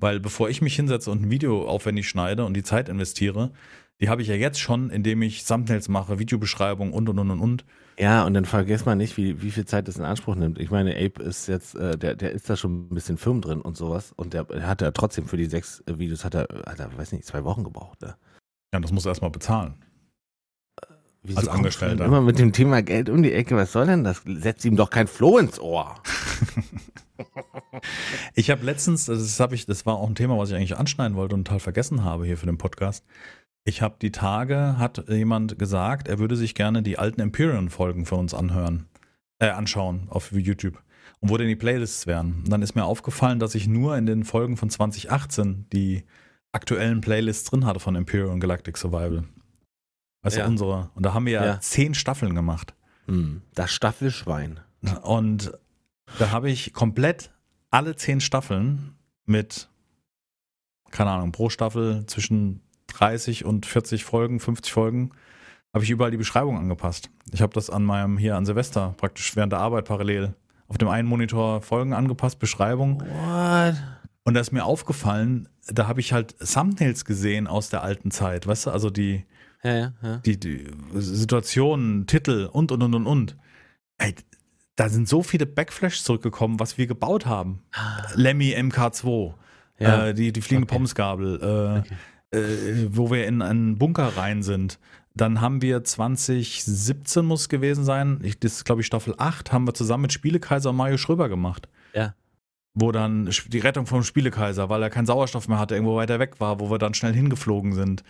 Weil bevor ich mich hinsetze und ein Video aufwendig schneide und die Zeit investiere, die habe ich ja jetzt schon, indem ich Thumbnails mache, Videobeschreibung und und und und und. Ja, und dann vergesst man nicht, wie, wie viel Zeit das in Anspruch nimmt. Ich meine, Ape ist jetzt, äh, der, der ist da schon ein bisschen Firm drin und sowas. Und der, der hat ja trotzdem für die sechs äh, Videos, hat er, hat er, weiß nicht, zwei Wochen gebraucht. Ne? Ja, das muss er erstmal bezahlen. Wieso Als Angestellter. Immer mit dem Thema Geld um die Ecke. Was soll denn das? Setzt ihm doch kein Floh ins Ohr. Ich habe letztens, das habe ich, das war auch ein Thema, was ich eigentlich anschneiden wollte und total vergessen habe hier für den Podcast. Ich habe die Tage, hat jemand gesagt, er würde sich gerne die alten Empyrean-Folgen von uns anhören, äh, anschauen auf YouTube. Und wo denn die Playlists wären. Und dann ist mir aufgefallen, dass ich nur in den Folgen von 2018 die aktuellen Playlists drin hatte von Empyrean Galactic Survival. Weißt Ja. du, unsere. Und da haben wir ja, zehn Staffeln gemacht. Hm, das Staffelschwein. Und da habe ich komplett alle zehn Staffeln mit, keine Ahnung, pro Staffel zwischen 30 und 40 Folgen, 50 Folgen, habe ich überall die Beschreibung angepasst. Ich habe das an meinem, hier an Silvester, praktisch während der Arbeit parallel auf dem einen Monitor Folgen angepasst, Beschreibung. What? Und da ist mir aufgefallen, da habe ich halt Thumbnails gesehen aus der alten Zeit, weißt du, also die, Ja, ja, ja. die, die Situationen, Titel und und und und und. Ey, da sind so viele Backflash zurückgekommen, was wir gebaut haben. Lemmy MK2, Ja. äh, die, die fliegende Okay. Pommesgabel, äh, äh, wo wir in einen Bunker rein sind. Dann haben wir 2017 muss es gewesen sein, ich, das ist glaube ich Staffel 8, haben wir zusammen mit Spielekaiser und Mario Schröber gemacht. Ja. Wo dann die Rettung vom Spielekaiser, weil er keinen Sauerstoff mehr hatte, irgendwo weiter weg war, wo wir dann schnell hingeflogen sind.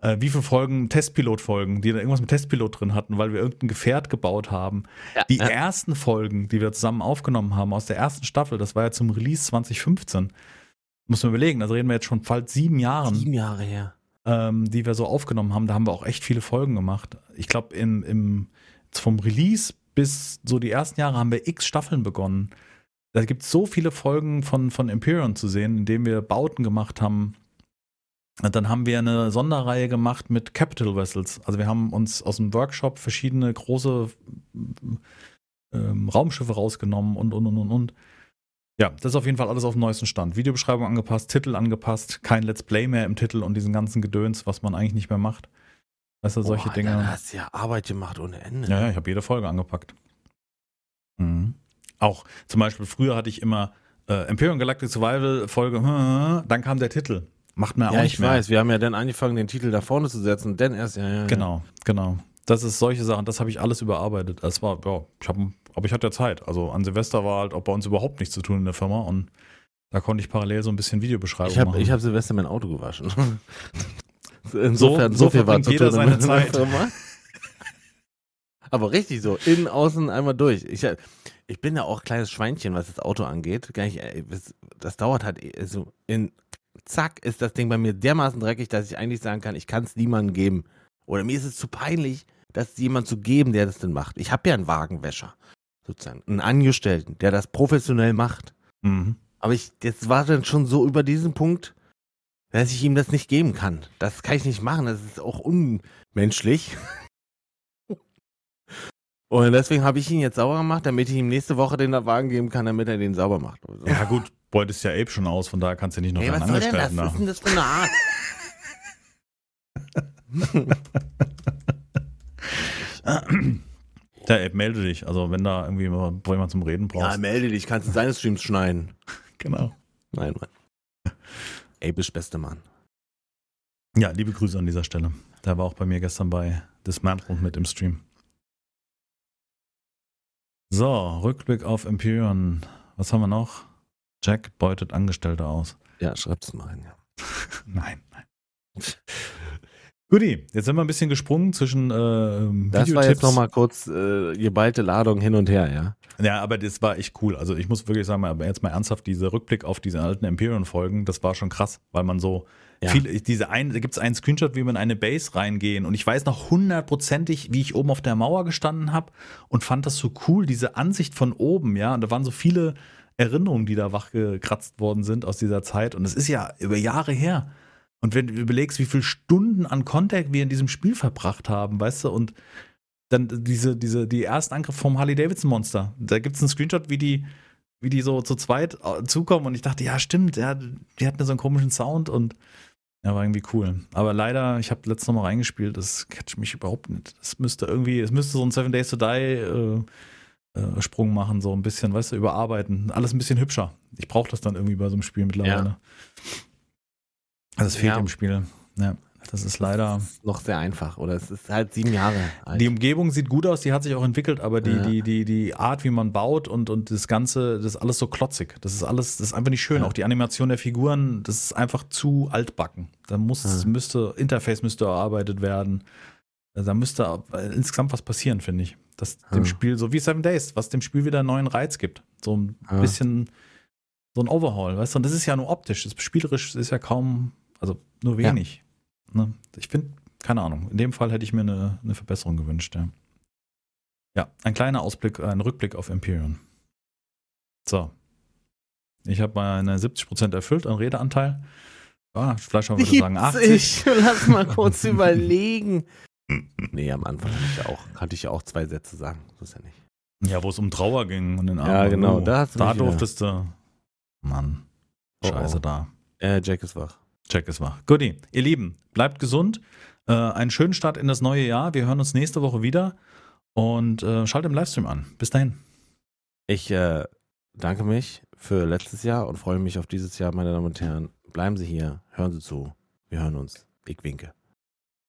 Äh, wie viele Folgen, Testpilot-Folgen, die dann irgendwas mit Testpilot drin hatten, weil wir irgendein Gefährt gebaut haben. Ja, Die ja. ersten Folgen, die wir zusammen aufgenommen haben aus der ersten Staffel, das war ja zum Release 2015. Muss man überlegen, also reden wir jetzt schon bald sieben Jahren, Sieben Jahre her. ähm, die wir so aufgenommen haben. Da haben wir auch echt viele Folgen gemacht. Ich glaube, im, im, vom Release bis so die ersten Jahre haben wir x Staffeln begonnen. Da gibt es so viele Folgen von, von Empyrean zu sehen, in denen wir Bauten gemacht haben. Und dann haben wir eine Sonderreihe gemacht mit Capital Vessels. Also wir haben uns aus dem Workshop verschiedene große ähm, Raumschiffe rausgenommen und, und, und, und, und. Ja, das ist auf jeden Fall alles auf dem neuesten Stand. Videobeschreibung angepasst, Titel angepasst, kein Let's Play mehr im Titel und diesen ganzen Gedöns, was man eigentlich nicht mehr macht. Weißt du, solche Boah, Dinge. Dann hast du ja Arbeit gemacht ohne Ende. Ja, ja, ich habe jede Folge angepackt. Mhm. Auch zum Beispiel früher hatte ich immer äh, Imperium Galactic Survival Folge, dann kam der Titel. Macht man ja, Ja, auch ich nicht mehr. weiß. Wir haben ja dann angefangen, den Titel da vorne zu setzen. Denn erst, ja, ja. ja. Genau, genau. Das ist solche Sachen, das habe ich alles überarbeitet. Das war, ja, ich habe, aber ich hatte ja Zeit. Also an Silvester war halt auch bei uns überhaupt nichts zu tun in der Firma und da konnte ich parallel so ein bisschen Videobeschreibung Ich habe machen. ich hab Silvester mein Auto gewaschen. Insofern, so so, viel war zu jeder tun in seine Zeit. Firma. Aber richtig so, innen, außen, einmal durch. Ich, ich bin ja auch ein kleines Schweinchen, was das Auto angeht. Ey, das, dauert halt eh- so in zack ist das Ding bei mir dermaßen dreckig, dass ich eigentlich sagen kann, ich kann es niemandem geben. Oder mir ist es zu peinlich, das jemand zu geben, der das denn macht. Ich habe ja einen Wagenwäscher, sozusagen, einen Angestellten, der das professionell macht. Mhm. Aber ich, jetzt war dann schon so über diesen Punkt, dass ich ihm das nicht geben kann. Das kann ich nicht machen. Das ist auch unmenschlich. Und deswegen habe ich ihn jetzt sauber gemacht, damit ich ihm nächste Woche den Wagen geben kann, damit er den sauber macht. Ja gut, beutest ja Ape schon aus, von daher kannst du nicht noch Ey, einen was soll denn das? Was ist denn das für eine Art? Der Ape, melde dich. Also wenn da irgendwie mal jemand zum Reden ja, brauchst. melde dich, kannst du seine Streams schneiden. genau. Nein, Mann. Ey, bist beste Mann. Ja, liebe Grüße an dieser Stelle. Der war auch bei mir gestern bei Dismantle mit im Stream. So, Rückblick auf Empyrean. Was haben wir noch? Jack beutet Angestellte aus. Ja, schreib's mal rein, ja. nein, nein. Guti, jetzt sind wir ein bisschen gesprungen zwischen äh, Das war jetzt nochmal kurz äh, geballte Ladung hin und her, ja. Ja, aber das war echt cool. Also ich muss wirklich sagen, aber jetzt mal ernsthaft, dieser Rückblick auf diese alten Empyrean-Folgen, das war schon krass, weil man so ja. viel, diese ein, da gibt es einen Screenshot, wie wir in eine Base reingehen und ich weiß noch hundertprozentig, wie ich oben auf der Mauer gestanden habe und fand das so cool, diese Ansicht von oben, ja. Und da waren so viele Erinnerungen, die da wachgekratzt worden sind aus dieser Zeit und es ist ja über Jahre her. Und wenn du überlegst, wie viele Stunden an Contact wir in diesem Spiel verbracht haben, weißt du, und dann diese, diese, die ersten Angriffe vom Harley-Davidson-Monster. Da gibt es einen Screenshot, wie die, wie die so zu zweit äh, zukommen und ich dachte, ja, stimmt, ja, die hatten so einen komischen Sound und ja, war irgendwie cool. Aber leider, ich habe letztes Mal reingespielt, das catcht mich überhaupt nicht. Das müsste irgendwie, es müsste so ein Seven Days to Die äh, äh, Sprung machen, so ein bisschen, weißt du, überarbeiten. Alles ein bisschen hübscher. Ich brauche das dann irgendwie bei so einem Spiel mittlerweile. Ja. Also es fehlt ja. im Spiel. Ja, das ist leider. Das ist noch sehr einfach, oder? Es ist halt sieben Jahre alt. Die Umgebung sieht gut aus, die hat sich auch entwickelt, aber die, ja. die, die, die Art, wie man baut und, und das Ganze, das ist alles so klotzig. Das ist alles, das ist einfach nicht schön. Ja. Auch die Animation der Figuren, das ist einfach zu altbacken. Da muss, ja. müsste, Interface müsste erarbeitet werden. Da müsste insgesamt was passieren, finde ich. Dass dem Spiel, so wie Seven Days, was dem Spiel wieder einen neuen Reiz gibt. So ein bisschen so ein Overhaul, weißt du? Und das ist ja nur optisch. Das spielerisch ist ja kaum also nur wenig. Ja. Ne? Ich finde, keine Ahnung. In dem Fall hätte ich mir eine, eine Verbesserung gewünscht. Ja. ja, ein kleiner Ausblick, ein Rückblick auf Empyrean. So. Ich habe meine 70% erfüllt an Redeanteil. Ah, Fleischer würde sagen 80. Ich lass mal kurz überlegen. Nee, am Anfang hatte ich, auch, hatte ich auch zwei Sätze sagen. So ist ja nicht. Ja, wo es um Trauer ging und den Armen. Ja, genau. Oh, da, da durftest du. Mann. Scheiße oh, oh. da. Äh, Jack ist wach. Check ist wach. Guti, ihr Lieben, bleibt gesund. Äh, einen schönen Start in das neue Jahr. Wir hören uns nächste Woche wieder und äh, schaltet im Livestream an. Bis dahin. Ich äh, danke mich für letztes Jahr und freue mich auf dieses Jahr, meine Damen und Herren. Bleiben Sie hier, hören Sie zu. Wir hören uns. Ich winke.